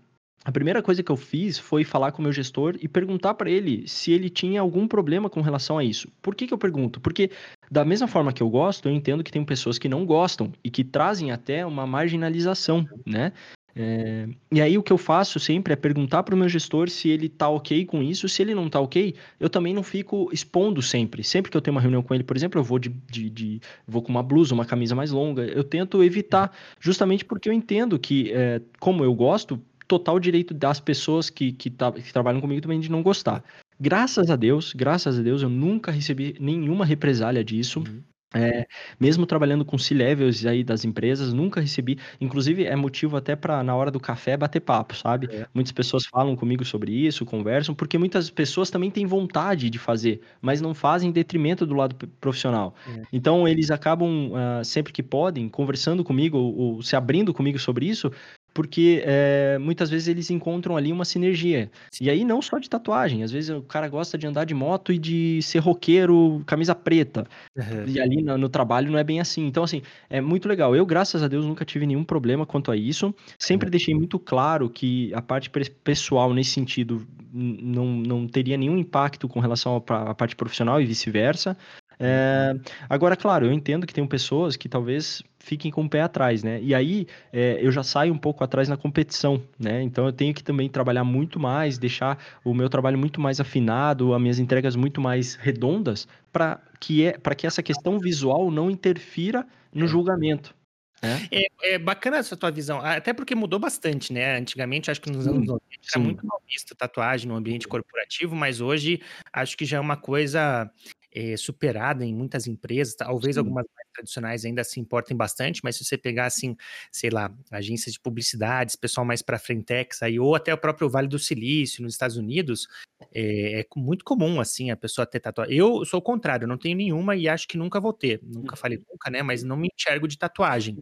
a primeira coisa que eu fiz foi falar com o meu gestor e perguntar para ele se ele tinha algum problema com relação a isso. Por que, que eu pergunto? Porque, da mesma forma que eu gosto, eu entendo que tem pessoas que não gostam e que trazem até uma marginalização, né? É... E aí o que eu faço sempre é perguntar para o meu gestor se ele tá ok com isso. Se ele não tá ok, eu também não fico expondo sempre. Sempre que eu tenho uma reunião com ele, por exemplo, eu vou de, de, de vou com uma blusa, uma camisa mais longa. Eu tento evitar, justamente porque eu entendo que, é, como eu gosto, total direito das pessoas que, que, tá, que trabalham comigo também de não gostar. Graças a Deus, graças a Deus, eu nunca recebi nenhuma represália disso. Uhum. É, mesmo trabalhando com C-levels aí das empresas, nunca recebi. Inclusive, é motivo até para, na hora do café, bater papo, sabe? É. Muitas pessoas falam comigo sobre isso, conversam, porque muitas pessoas também têm vontade de fazer, mas não fazem em detrimento do lado profissional. É. Então, eles acabam, uh, sempre que podem, conversando comigo ou, ou se abrindo comigo sobre isso, porque é, muitas vezes eles encontram ali uma sinergia. E aí não só de tatuagem, às vezes o cara gosta de andar de moto e de ser roqueiro, camisa preta. Uhum. E ali no, no, trabalho não é bem assim. Então, assim, é muito legal. Eu, graças a Deus, nunca tive nenhum problema quanto a isso. Sempre uhum. deixei muito claro que a parte pessoal, nesse sentido, não, não teria nenhum impacto com relação à parte profissional e vice-versa. É, agora, claro, eu entendo que tem pessoas que talvez fiquem com o pé atrás, né? E aí é, eu já saio um pouco atrás na competição, né? Então eu tenho que também trabalhar muito mais, deixar o meu trabalho muito mais afinado, as minhas entregas muito mais redondas, para que, é, que essa questão visual não interfira no é. julgamento. É? é, é bacana essa tua visão, até porque mudou bastante, né? Antigamente, acho que nos anos 90 era muito mal visto tatuagem no ambiente corporativo, mas hoje acho que já é uma coisa é, superada em muitas empresas, talvez Sim. algumas mais tradicionais ainda se importem bastante, mas se você pegar assim, sei lá, agências de publicidades, pessoal mais para frentex aí, ou até o próprio Vale do Silício nos Estados Unidos, é, é muito comum assim a pessoa ter tatuagem. Eu sou o contrário, não tenho nenhuma e acho que nunca vou ter, nunca falei uhum. nunca, né? Mas não me enxergo de tatuagem.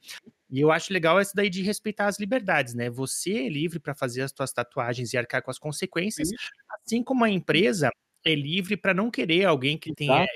E eu acho legal essa daí de respeitar as liberdades, né? Você é livre para fazer as suas tatuagens e arcar com as consequências, assim como a empresa é livre para não querer alguém que tenha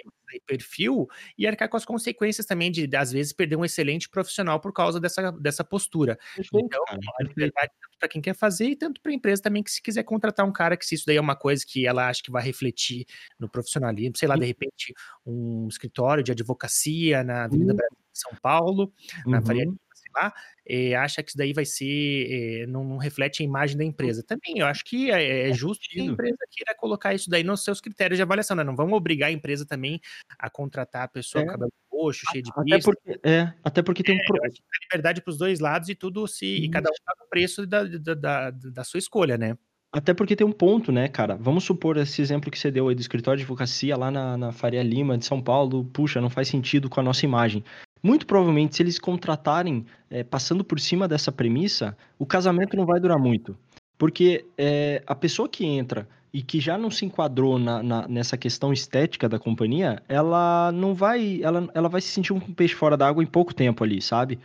perfil e arcar com as consequências também de, às vezes, perder um excelente profissional por causa dessa, dessa postura. Perfeito, então, a liberdade tanto para quem quer fazer e tanto para a empresa também que se quiser contratar um cara que se isso daí é uma coisa que ela acha que vai refletir no profissionalismo, sei lá, de repente um escritório de advocacia na Avenida uhum. Brasil, São Paulo, na uhum. Faria lá, é, acha que isso daí vai ser, é, não, não, reflete a imagem da empresa. Também, eu acho que é, é justo que a empresa queira colocar isso daí nos seus critérios de avaliação, né? Não vamos obrigar a empresa também a contratar a pessoa é. cabelo roxo, cheio de até porque, é, até porque tem um pro... liberdade para os dois lados e tudo se e cada um paga o preço da, da, da, da sua escolha, né? Até porque tem um ponto, né, cara? Vamos supor esse exemplo que você deu aí do escritório de advocacia lá na, na Faria Lima, de São Paulo. Puxa, não faz sentido com a nossa imagem. Muito provavelmente, se eles contratarem é, passando por cima dessa premissa, o casamento não vai durar muito. Porque é, a pessoa que entra e que já não se enquadrou na, na, nessa questão estética da companhia, ela não vai. Ela, ela vai se sentir um peixe fora d'água em pouco tempo ali, sabe?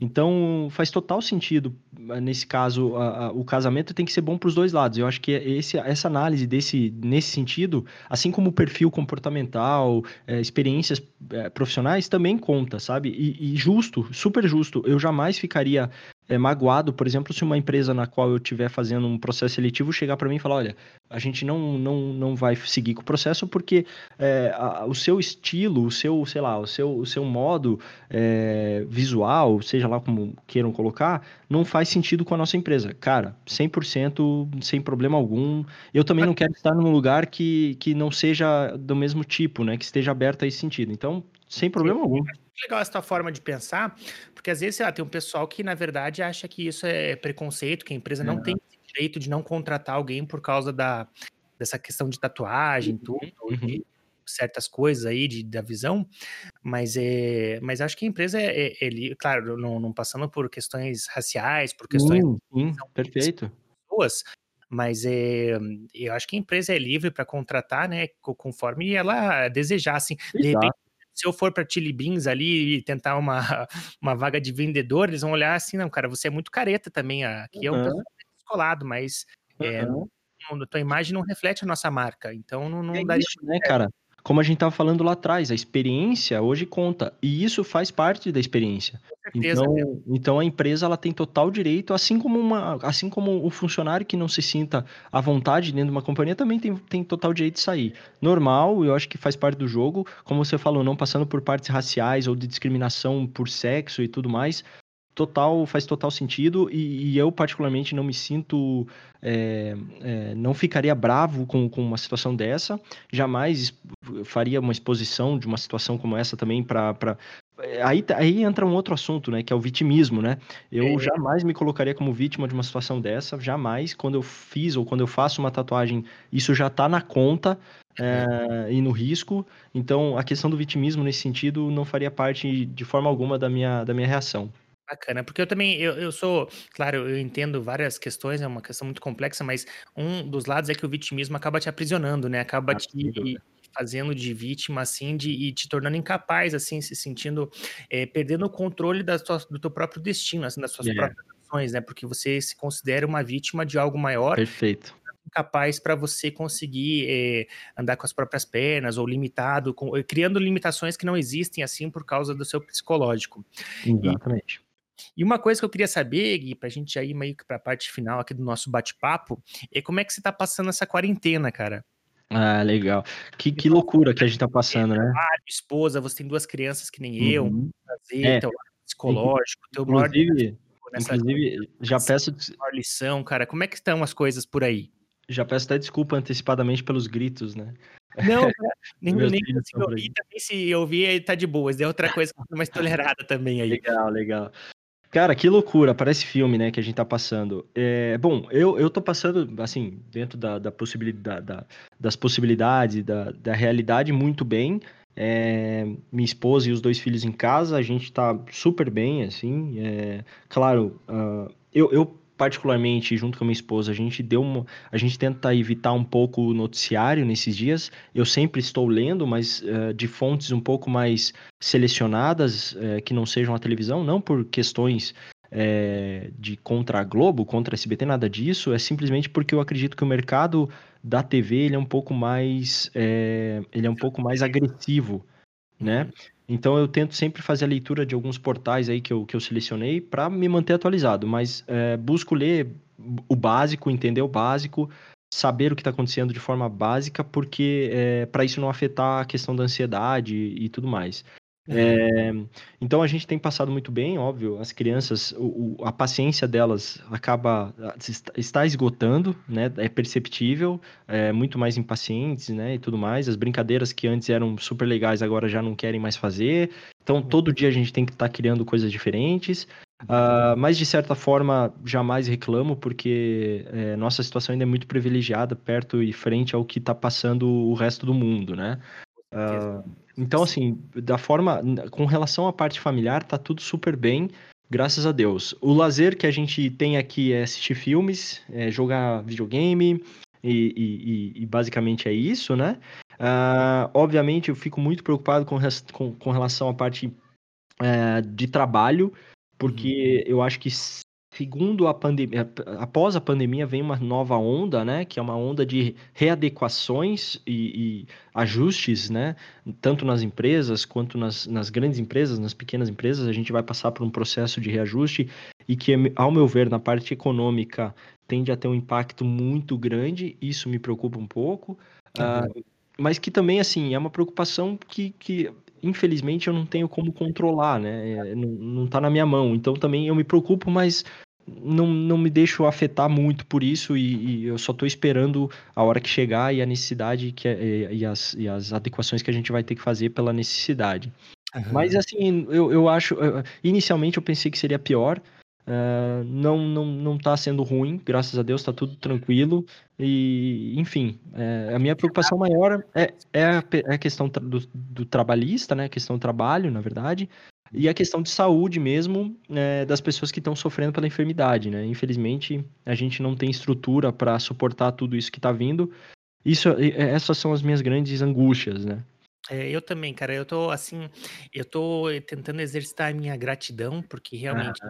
Então faz total sentido eh, nesse caso a, a, o casamento tem que ser bom para os dois lados. Eu acho que esse, essa análise desse nesse sentido, assim como o perfil comportamental, é, experiências é, profissionais também conta, sabe? E, e, justo, super justo. Eu jamais ficaria é, magoado, por exemplo, se uma empresa na qual eu estiver fazendo um processo seletivo chegar para mim e falar, olha, a gente não, não, não vai seguir com o processo porque é, a, o seu estilo, o seu, sei lá, o seu, o seu modo é, visual, seja lá como queiram colocar, não faz sentido com a nossa empresa. Cara, 100%, sem problema algum. Eu também não quero estar num lugar que, que não seja do mesmo tipo, né? Que esteja aberto a esse sentido. Então, sem problema algum legal essa tua forma de pensar, porque às vezes, sei lá, tem um pessoal que, na verdade, acha que isso é preconceito, que a empresa não tem direito de não contratar alguém por causa da, dessa questão de tatuagem, uhum, tudo, uhum. certas coisas aí de, da visão, mas é, mas acho que a empresa é, é, é claro, não, não, passando por questões raciais, por questões hum, hum, perfeito. pessoas, mas é, eu acho que a empresa é livre para contratar, né, conforme ela desejar, assim, de repente se eu for para Chili Beans ali e tentar uma, uma vaga de vendedor, eles vão olhar assim, não, cara, você é muito careta também. Aqui uhum. é um descolado, mas é, uhum. não, tua imagem não reflete a nossa marca. Então não, não é daria. Isso, né, cara? Como a gente estava falando lá atrás, a experiência hoje conta. E isso faz parte da experiência. Certeza, então, então a empresa ela tem total direito, assim como, uma, assim como o funcionário que não se sinta à vontade dentro de uma companhia também tem, tem total direito de sair. Normal, eu acho que faz parte do jogo, como você falou, não passando por partes raciais ou de discriminação por sexo e tudo mais total faz total sentido e, e eu particularmente não me sinto é, é, não ficaria bravo com, com uma situação dessa jamais faria uma exposição de uma situação como essa também para aí, aí entra um outro assunto, né? Que é o vitimismo, né? Eu é. jamais me colocaria como vítima de uma situação dessa, jamais. Quando eu fiz ou quando eu faço uma tatuagem, isso já tá na conta é, e no risco. Então, a questão do vitimismo nesse sentido não faria parte de forma alguma da minha, da minha reação. Bacana, porque eu também, eu, eu sou, claro, eu entendo várias questões, é uma questão muito complexa, mas um dos lados é que o vitimismo acaba te aprisionando, né? Acaba ah, te fazendo de vítima, assim, de, e te tornando incapaz, assim, se sentindo, é, perdendo o controle da tua, do teu próprio destino, assim, das suas é. próprias ações, né? Porque você se considera uma vítima de algo maior. Perfeito capaz para você conseguir é, andar com as próprias pernas ou limitado, com, criando limitações que não existem assim por causa do seu psicológico. Exatamente. E, e uma coisa que eu queria saber, Gui, pra gente já ir meio que pra parte final aqui do nosso bate-papo, é como é que você tá passando essa quarentena, cara? Ah, legal. Que, que loucura que a gente tá passando, né? Trabalho, esposa, você tem duas crianças que nem eu, uhum. prazer, é. teu psicológico, teu inclusive, nessa inclusive já peço lição, cara. Como é que estão as coisas por aí? Já peço até desculpa antecipadamente pelos gritos, né? Não, nem, nem consigo ouvir. Também se ouvir, tá de boas. É outra coisa mais tolerada também aí. Legal, legal. Cara, que loucura, parece filme, né, que a gente tá passando. É, bom, eu, eu tô passando, assim, dentro da, da possibilidade, da, das possibilidades, da, da realidade, muito bem. É, minha esposa e os dois filhos em casa, a gente tá super bem, assim. É, claro, uh, eu, eu particularmente, junto com a minha esposa, a gente deu uma, a gente tenta evitar um pouco o noticiário nesses dias. Eu sempre estou lendo, mas uh, de fontes um pouco mais selecionadas, uh, que não sejam a televisão, não por questões uh, de contra a Globo, contra a SBT, nada disso. É simplesmente porque eu acredito que o mercado da TV ele é um pouco mais, ele é um pouco mais agressivo, né? Então eu tento sempre fazer a leitura de alguns portais aí que eu, que eu selecionei para me manter atualizado, mas é, busco ler o básico, entender o básico, saber o que está acontecendo de forma básica, porque é, para isso não afetar a questão da ansiedade e, e tudo mais. É, então a gente tem passado muito bem, óbvio. As crianças, o, o, a paciência delas acaba está esgotando, né? É perceptível, é, muito mais impacientes, né? E tudo mais. As brincadeiras que antes eram super legais agora já não querem mais fazer. Então uhum. todo dia a gente tem que estar tá criando coisas diferentes. Uh, mas de certa forma jamais reclamo porque é, nossa situação ainda é muito privilegiada perto e frente ao que está passando o resto do mundo, né? Uh, então, assim, da forma. Com relação à parte familiar, tá tudo super bem, graças a Deus. O lazer que a gente tem aqui é assistir filmes, é jogar videogame, e, e, e, basicamente é isso, né? Uh, obviamente, eu fico muito preocupado com, com, com relação à parte uh, de trabalho, porque uhum. eu acho que Segundo a pandemia, após a pandemia vem uma nova onda, né, que é uma onda de readequações e, e ajustes, né, tanto nas empresas quanto nas, nas, grandes empresas, nas pequenas empresas, a gente vai passar por um processo de reajuste e que, ao meu ver, na parte econômica tende a ter um impacto muito grande, isso me preocupa um pouco, uhum. uh, mas que também, assim, é uma preocupação que, que infelizmente eu não tenho como controlar, né? É, não, não tá na minha mão. Então também eu me preocupo, mas não, não me deixo afetar muito por isso e, e eu só estou esperando a hora que chegar e a necessidade que, é, e, as, e as adequações que a gente vai ter que fazer pela necessidade. Uhum. Mas assim, eu, eu acho. Inicialmente eu pensei que seria pior, Uh, não, não, não tá sendo ruim, graças a Deus, tá tudo tranquilo. E, enfim, é, a minha preocupação maior é, é, a, é a questão do, do, trabalhista, né? A questão do trabalho, na verdade, e a questão de saúde mesmo é, das pessoas que estão sofrendo pela enfermidade, né? Infelizmente, a gente não tem estrutura para suportar tudo isso que está vindo. Isso, essas são as minhas grandes angústias, né? É, eu também, cara. Eu tô assim, eu tô tentando exercitar a minha gratidão, porque realmente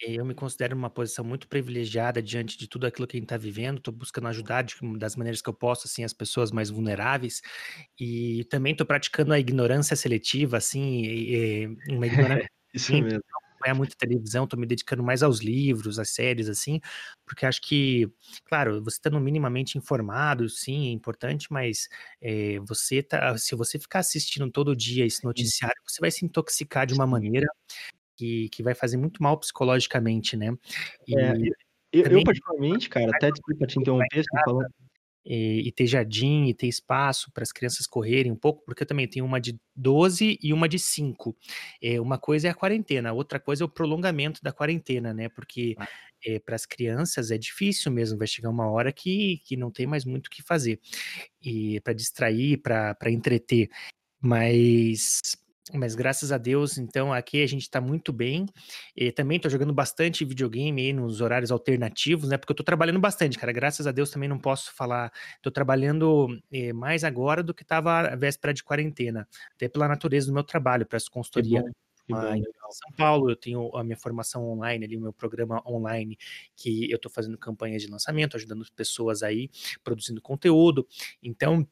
eh, eu me considero numa posição muito privilegiada diante de tudo aquilo que a gente tá vivendo. Tô buscando ajudar de, das maneiras que eu posso, assim, as pessoas mais vulneráveis. E também tô praticando a ignorância seletiva, assim, e, e uma ignorância. Isso mesmo acompanhar muito televisão, tô me dedicando mais aos livros, às séries, assim, porque acho que, claro, você estando minimamente informado, sim, é importante, mas é, você tá, se você ficar assistindo todo dia esse noticiário, você vai se intoxicar de uma maneira que, que vai fazer muito mal psicologicamente, né? E, é, eu, eu, particularmente, cara, até desculpa te interromper, você falando e, e ter jardim e ter espaço para as crianças correrem um pouco, porque eu também tenho uma de 12 e uma de 5. É, uma coisa é a quarentena, outra coisa é o prolongamento da quarentena, né? Porque ah. é, para as crianças é difícil mesmo, vai chegar uma hora que, que não tem mais muito o que fazer. E para distrair, para entreter. Mas mas graças a Deus, então, aqui a gente tá muito bem. E também tô jogando bastante videogame aí nos horários alternativos, né? Porque eu tô trabalhando bastante, cara. Graças a Deus também não posso falar. Tô trabalhando eh, mais agora do que tava a véspera de quarentena. Até pela natureza do meu trabalho, para essa consultoria. em São Paulo, eu tenho a minha formação online ali, o meu programa online, que eu tô fazendo campanhas de lançamento, ajudando pessoas aí, produzindo conteúdo. Então,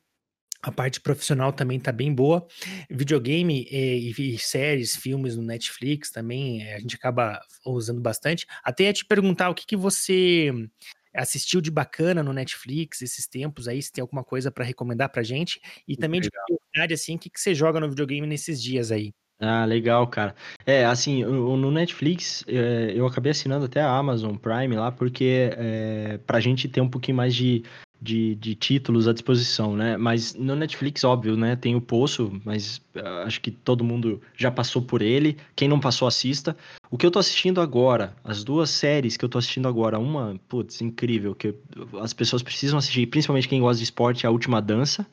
a parte profissional também está bem boa. Videogame e, e, séries, filmes no Netflix também eh, a gente acaba usando bastante. Até ia te perguntar o que, que você assistiu de bacana no Netflix esses tempos aí, se tem alguma coisa para recomendar pra gente. E também Legal. de curiosidade, assim, o que, que você joga no videogame nesses dias aí? Ah, legal, cara. É, assim, no Netflix, é, eu acabei assinando até a Amazon Prime lá, porque é, pra gente ter um pouquinho mais de de, de títulos à disposição, né? Mas no Netflix, óbvio, né? Tem o Poço, mas uh, acho que todo mundo já passou por ele. Quem não passou, assista. O que eu tô assistindo agora, as duas séries que eu tô assistindo agora, uma, putz, incrível, que as pessoas precisam assistir, principalmente quem gosta de esporte, é A Última Dança,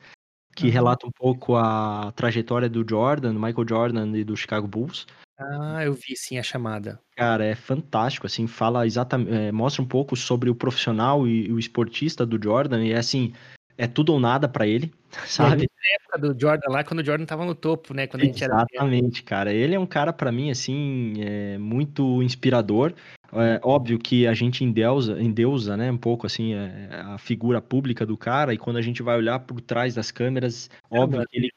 que uhum. relata um pouco a trajetória do Jordan, do Michael Jordan e do Chicago Bulls. Ah, eu vi sim a chamada. Cara, é fantástico, assim, fala exatamente, é, mostra um pouco sobre o profissional e, o esportista do Jordan, e é assim, é tudo ou nada para ele, sabe? Na época do Jordan lá, quando o Jordan tava no topo, né? Quando Exatamente, cara. Ele é um cara, para mim, assim, é muito inspirador. É óbvio que a gente endeusa, endeusa, né, um pouco, assim, é, a figura pública do cara, e quando a gente vai olhar por trás das câmeras, é óbvio que ele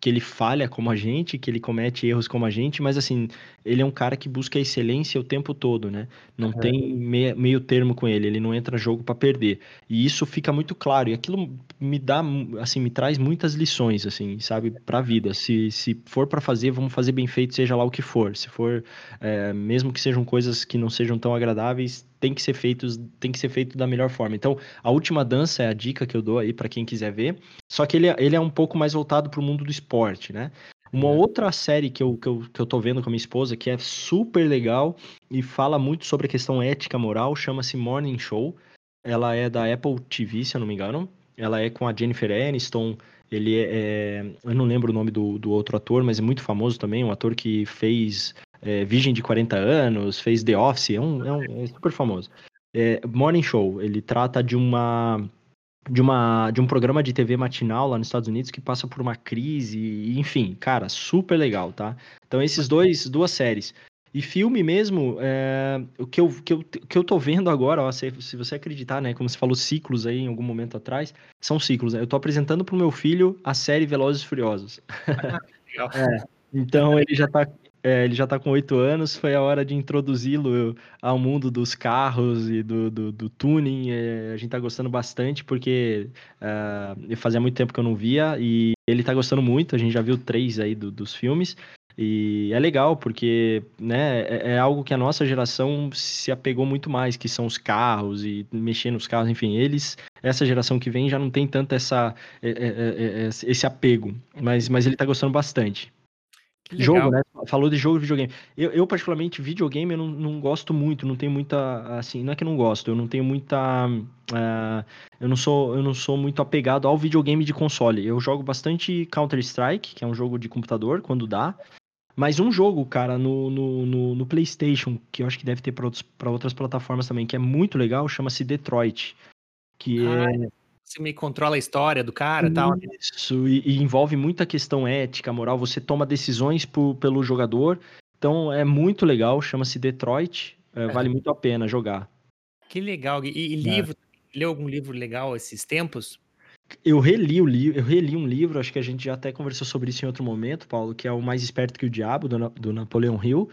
que ele falha como a gente, que ele comete erros como a gente, mas assim, ele é um cara que busca a excelência o tempo todo, né? Não é. tem meio, meio termo com ele, ele não entra jogo para perder. E isso fica muito claro, e aquilo me dá, assim, me traz muitas lições, assim, sabe, pra vida. Se, se for para fazer, vamos fazer bem feito, seja lá o que for. Se for, é, mesmo que sejam coisas que não sejam tão agradáveis, tem que ser feitos, tem que ser feito da melhor forma. Então, a última dança é a dica que eu dou aí para quem quiser ver. Só que ele, é, ele é um pouco mais voltado para o mundo do esporte, né? Uma uhum. outra série que eu, que, eu, que eu tô vendo com a minha esposa, que é super legal e fala muito sobre a questão ética moral, chama-se Morning Show. Ela é da Apple TV, se eu não me engano. Ela é com a Jennifer Aniston. Ele é, é eu não lembro o nome do, do outro ator, mas é muito famoso também, um ator que fez é, Virgem de 40 anos, fez The Office, é um, é um é super famoso. É, Morning Show, ele trata de uma de uma de um programa de TV matinal lá nos Estados Unidos que passa por uma crise, enfim, cara, super legal, tá? Então esses dois duas séries. E filme mesmo, é, o que eu, que, eu, que eu tô vendo agora, ó, se, se você acreditar, né, como você falou ciclos aí em algum momento atrás, são ciclos, né? Eu tô apresentando pro meu filho a série Velozes e Furiosos. É, então ele já tá é, ele já está com oito anos, foi a hora de introduzi-lo ao mundo dos carros e do, do, do tuning. É, a gente está gostando bastante porque uh, fazia muito tempo que eu não via e ele está gostando muito. A gente já viu três aí do, dos filmes. E é legal porque né, é, é, algo que a nossa geração se apegou muito mais, que são os carros e mexer nos carros, enfim, eles, essa geração que vem já não tem tanto essa, é, é, esse apego, mas, mas ele está gostando bastante. Jogo, né? Falou de jogo e videogame. Eu, eu, particularmente, videogame eu não, não gosto muito, não tenho muita. Assim, não é que eu não gosto, eu não tenho muita. Uh, eu, não sou, eu não sou muito apegado ao videogame de console. Eu jogo bastante Counter-Strike, que é um jogo de computador, quando dá. Mas um jogo, cara, no, no, no, no PlayStation, que eu acho que deve ter para outras plataformas também, que é muito legal, chama-se Detroit. Que ah, é você me controla a história do cara e tal. Isso, e, e, envolve muita questão ética, moral. Você toma decisões por, pelo jogador. Então é muito legal, chama-se Detroit. É, é. Vale muito a pena jogar. Que legal. E, e é. livro, leu algum livro legal esses tempos? Eu reli o livro, eu reli um livro, acho que a gente já até conversou sobre isso em outro momento, Paulo, que é o Mais Esperto que o Diabo, do, do Napoleão Hill.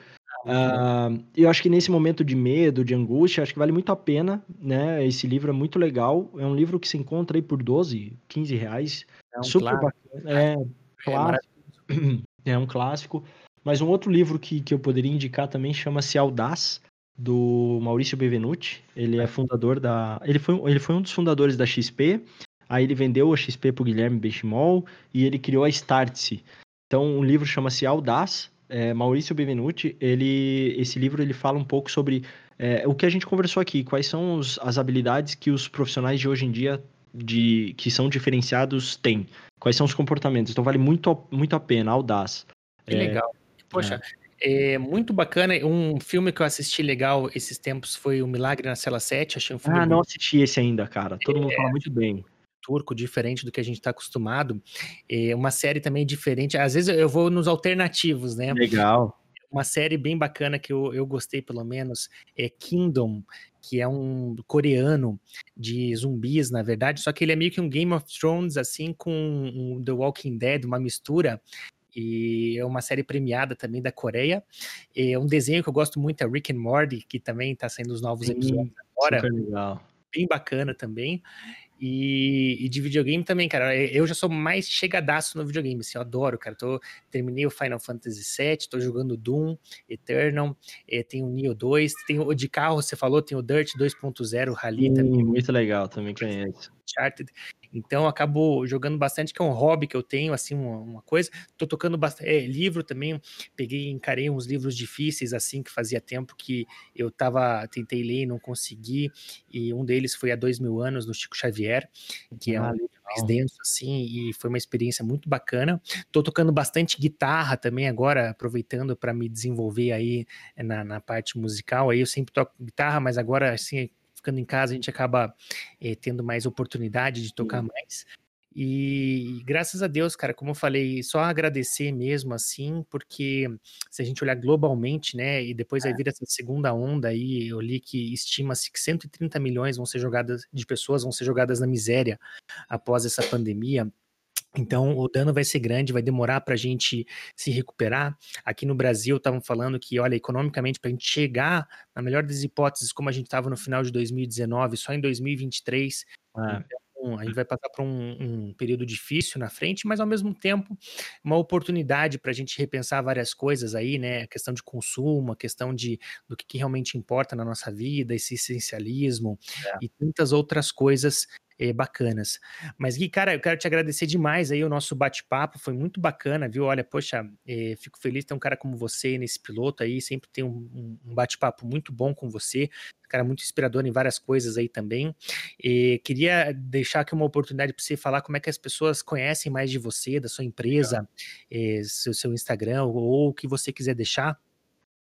Uh, eu acho que nesse momento de medo, de angústia, acho que vale muito a pena, né? Esse livro é muito legal. É um livro que se encontra aí por 12, 15 reais. É um Super clássico. bacana. É, é clássico. É um clássico. Mas um outro livro que, que eu poderia indicar também chama-se Audaz, do Maurício Bevenuti. Ele é fundador da. Ele foi, ele foi um dos fundadores da XP. Aí ele vendeu a XP pro Guilherme Benchimol e ele criou a Startse. Então, o livro chama-se Audaz, é, Maurício Benvenuti, ele, esse livro ele fala um pouco sobre é, o que a gente conversou aqui, quais são os, as habilidades que os profissionais de hoje em dia de, que são diferenciados têm, quais são os comportamentos. Então vale muito, muito a pena, Audaz. Que é, legal. Poxa, é. é. muito bacana. Um filme que eu assisti legal esses tempos foi O Milagre na Cela 7. Achei um filme. Ah, muito... não assisti esse ainda, cara. Todo mundo fala muito bem turco, diferente do que a gente está acostumado. É uma série também diferente. Às vezes eu vou nos alternativos, né? Legal. Uma série bem bacana que eu, eu gostei, pelo menos, é Kingdom, que é um coreano de zumbis, na verdade, só que ele é meio que um Game of Thrones, assim, com um The Walking Dead, uma mistura e é uma série premiada também da Coreia. É um desenho que eu gosto muito é Rick and Morty, que também está saindo os novos Sim, episódios agora. Bem bacana também. E, e, de videogame também, cara. Eu já sou mais chegadaço no videogame, assim, eu adoro, cara. Tô, terminei o Final Fantasy VII, tô jogando Doom, Eternal, eh, tem o Neo 2, tem o de carro, você falou, tem o Dirt 2.0, Rally Sim, também. Muito legal, também conheço. Uncharted. Então, acabo jogando bastante, que é um hobby que eu tenho, assim, uma, uma coisa. Tô tocando bastante. É, livro também. Peguei, encarei uns livros difíceis, assim, que fazia tempo que eu tava, tentei ler e não consegui. E um deles foi há dois mil anos, no Chico Xavier, que é um livro mais denso, assim, e foi uma experiência muito bacana. Tô tocando bastante guitarra também agora, aproveitando para me desenvolver aí na, na parte musical. Aí eu sempre toco guitarra, mas agora, assim, ficando em casa, a gente acaba eh, tendo mais oportunidade de tocar mais. E graças a Deus, cara, como eu falei, só agradecer mesmo assim, porque se a gente olhar globalmente, né, e depois é. aí vir essa segunda onda aí, eu li que estima-se que 130 milhões vão ser jogadas de pessoas vão ser jogadas na miséria após essa pandemia. Então, o dano vai ser grande, vai demorar para a gente se recuperar. Aqui no Brasil, estavam falando que, olha, economicamente, para a gente chegar, na melhor das hipóteses, como a gente estava no final de 2019, só em 2023, é. então, a gente vai passar por um, um, período difícil na frente, mas ao mesmo tempo uma oportunidade para a gente repensar várias coisas aí, né? A questão de consumo, a questão de do que, que realmente importa na nossa vida, esse essencialismo é. e tantas outras coisas é, bacanas. Mas, Gui, cara, eu quero te agradecer demais aí o nosso bate-papo, foi muito bacana, viu? Olha, poxa, é, fico feliz de ter um cara como você nesse piloto aí, sempre tem um, um bate-papo muito bom com você, cara muito inspirador em várias coisas aí também. E queria deixar aqui uma oportunidade para você falar como é que as pessoas conhecem mais de você, da sua empresa, é, seu, seu Instagram, ou o que você quiser deixar.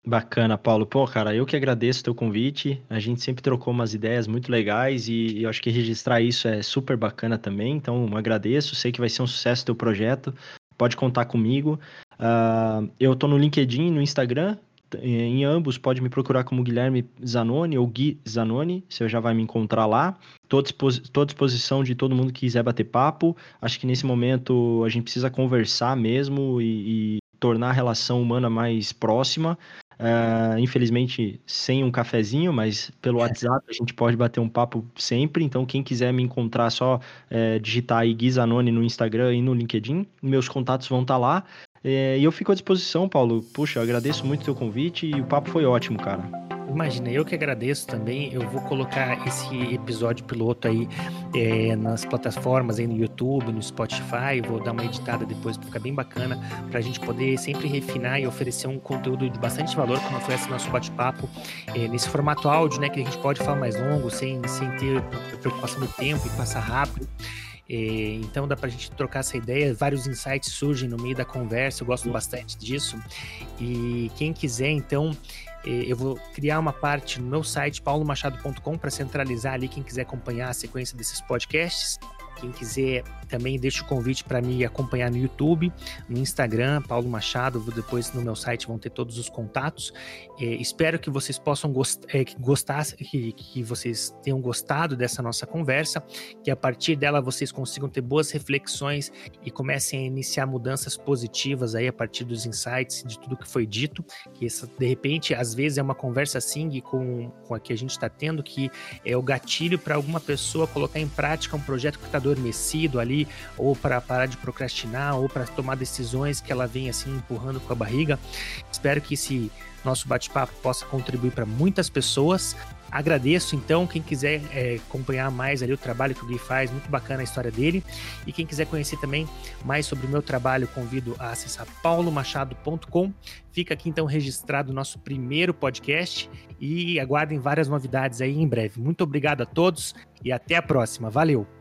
Bacana, Paulo. Pô, cara, eu que agradeço o teu convite. A gente sempre trocou umas ideias muito legais e eu acho que registrar isso é super bacana também. Então, agradeço. Sei que vai ser um sucesso o teu projeto. Pode contar comigo. Uh, eu tô no LinkedIn, no Instagram. Em ambos, pode me procurar como Guilherme Zanoni ou Gui Zanoni. Você já vai me encontrar lá. Tô à disposição de todo mundo que quiser bater papo. Acho que nesse momento a gente precisa conversar mesmo e, e tornar a relação humana mais próxima. Uh, infelizmente, sem um cafezinho, mas pelo é. WhatsApp a gente pode bater um papo sempre. Então, quem quiser me encontrar, só é, digitar aí Guizanone no Instagram e no LinkedIn. Meus contatos vão estar tá lá. É, e eu fico à disposição, Paulo. Puxa, agradeço muito o teu convite e o papo foi ótimo, cara. Imagina, eu que agradeço também. Eu vou colocar esse episódio piloto aí é, nas plataformas, aí no YouTube, no Spotify. Vou dar uma editada depois para ficar bem bacana, para a gente poder sempre refinar e oferecer um conteúdo de bastante valor, como foi esse nosso bate-papo, é, nesse formato áudio, né, que a gente pode falar mais longo, sem, sem ter preocupação do tempo e passar rápido. É, então dá para a gente trocar essa ideia, vários insights surgem no meio da conversa, eu gosto bastante disso. E quem quiser, então, eu vou criar uma parte no meu site paulomachado.com para centralizar ali quem quiser acompanhar a sequência desses podcasts. Quem quiser também deixa o convite para me acompanhar no YouTube, no Instagram, Paulo Machado. Depois no meu site vão ter todos os contatos. É, espero que vocês possam gost é, que gostar, que, que vocês tenham gostado dessa nossa conversa, que a partir dela vocês consigam ter boas reflexões e comecem a iniciar mudanças positivas aí a partir dos insights de tudo que foi dito. Que essa, de repente, às vezes é uma conversa assim com, com a que a gente está tendo, que é o gatilho para alguma pessoa colocar em prática um projeto que está adormecido ali, ou para parar de procrastinar, ou para tomar decisões que ela vem assim empurrando com a barriga. Espero que esse nosso bate-papo possa contribuir para muitas pessoas. Agradeço, então, quem quiser é, acompanhar mais ali o trabalho que o Gui faz, muito bacana a história dele. E quem quiser conhecer também mais sobre o meu trabalho, convido a acessar paulomachado.com. Fica aqui, então, registrado o nosso primeiro podcast e aguardem várias novidades aí em breve. Muito obrigado a todos e até a próxima. Valeu!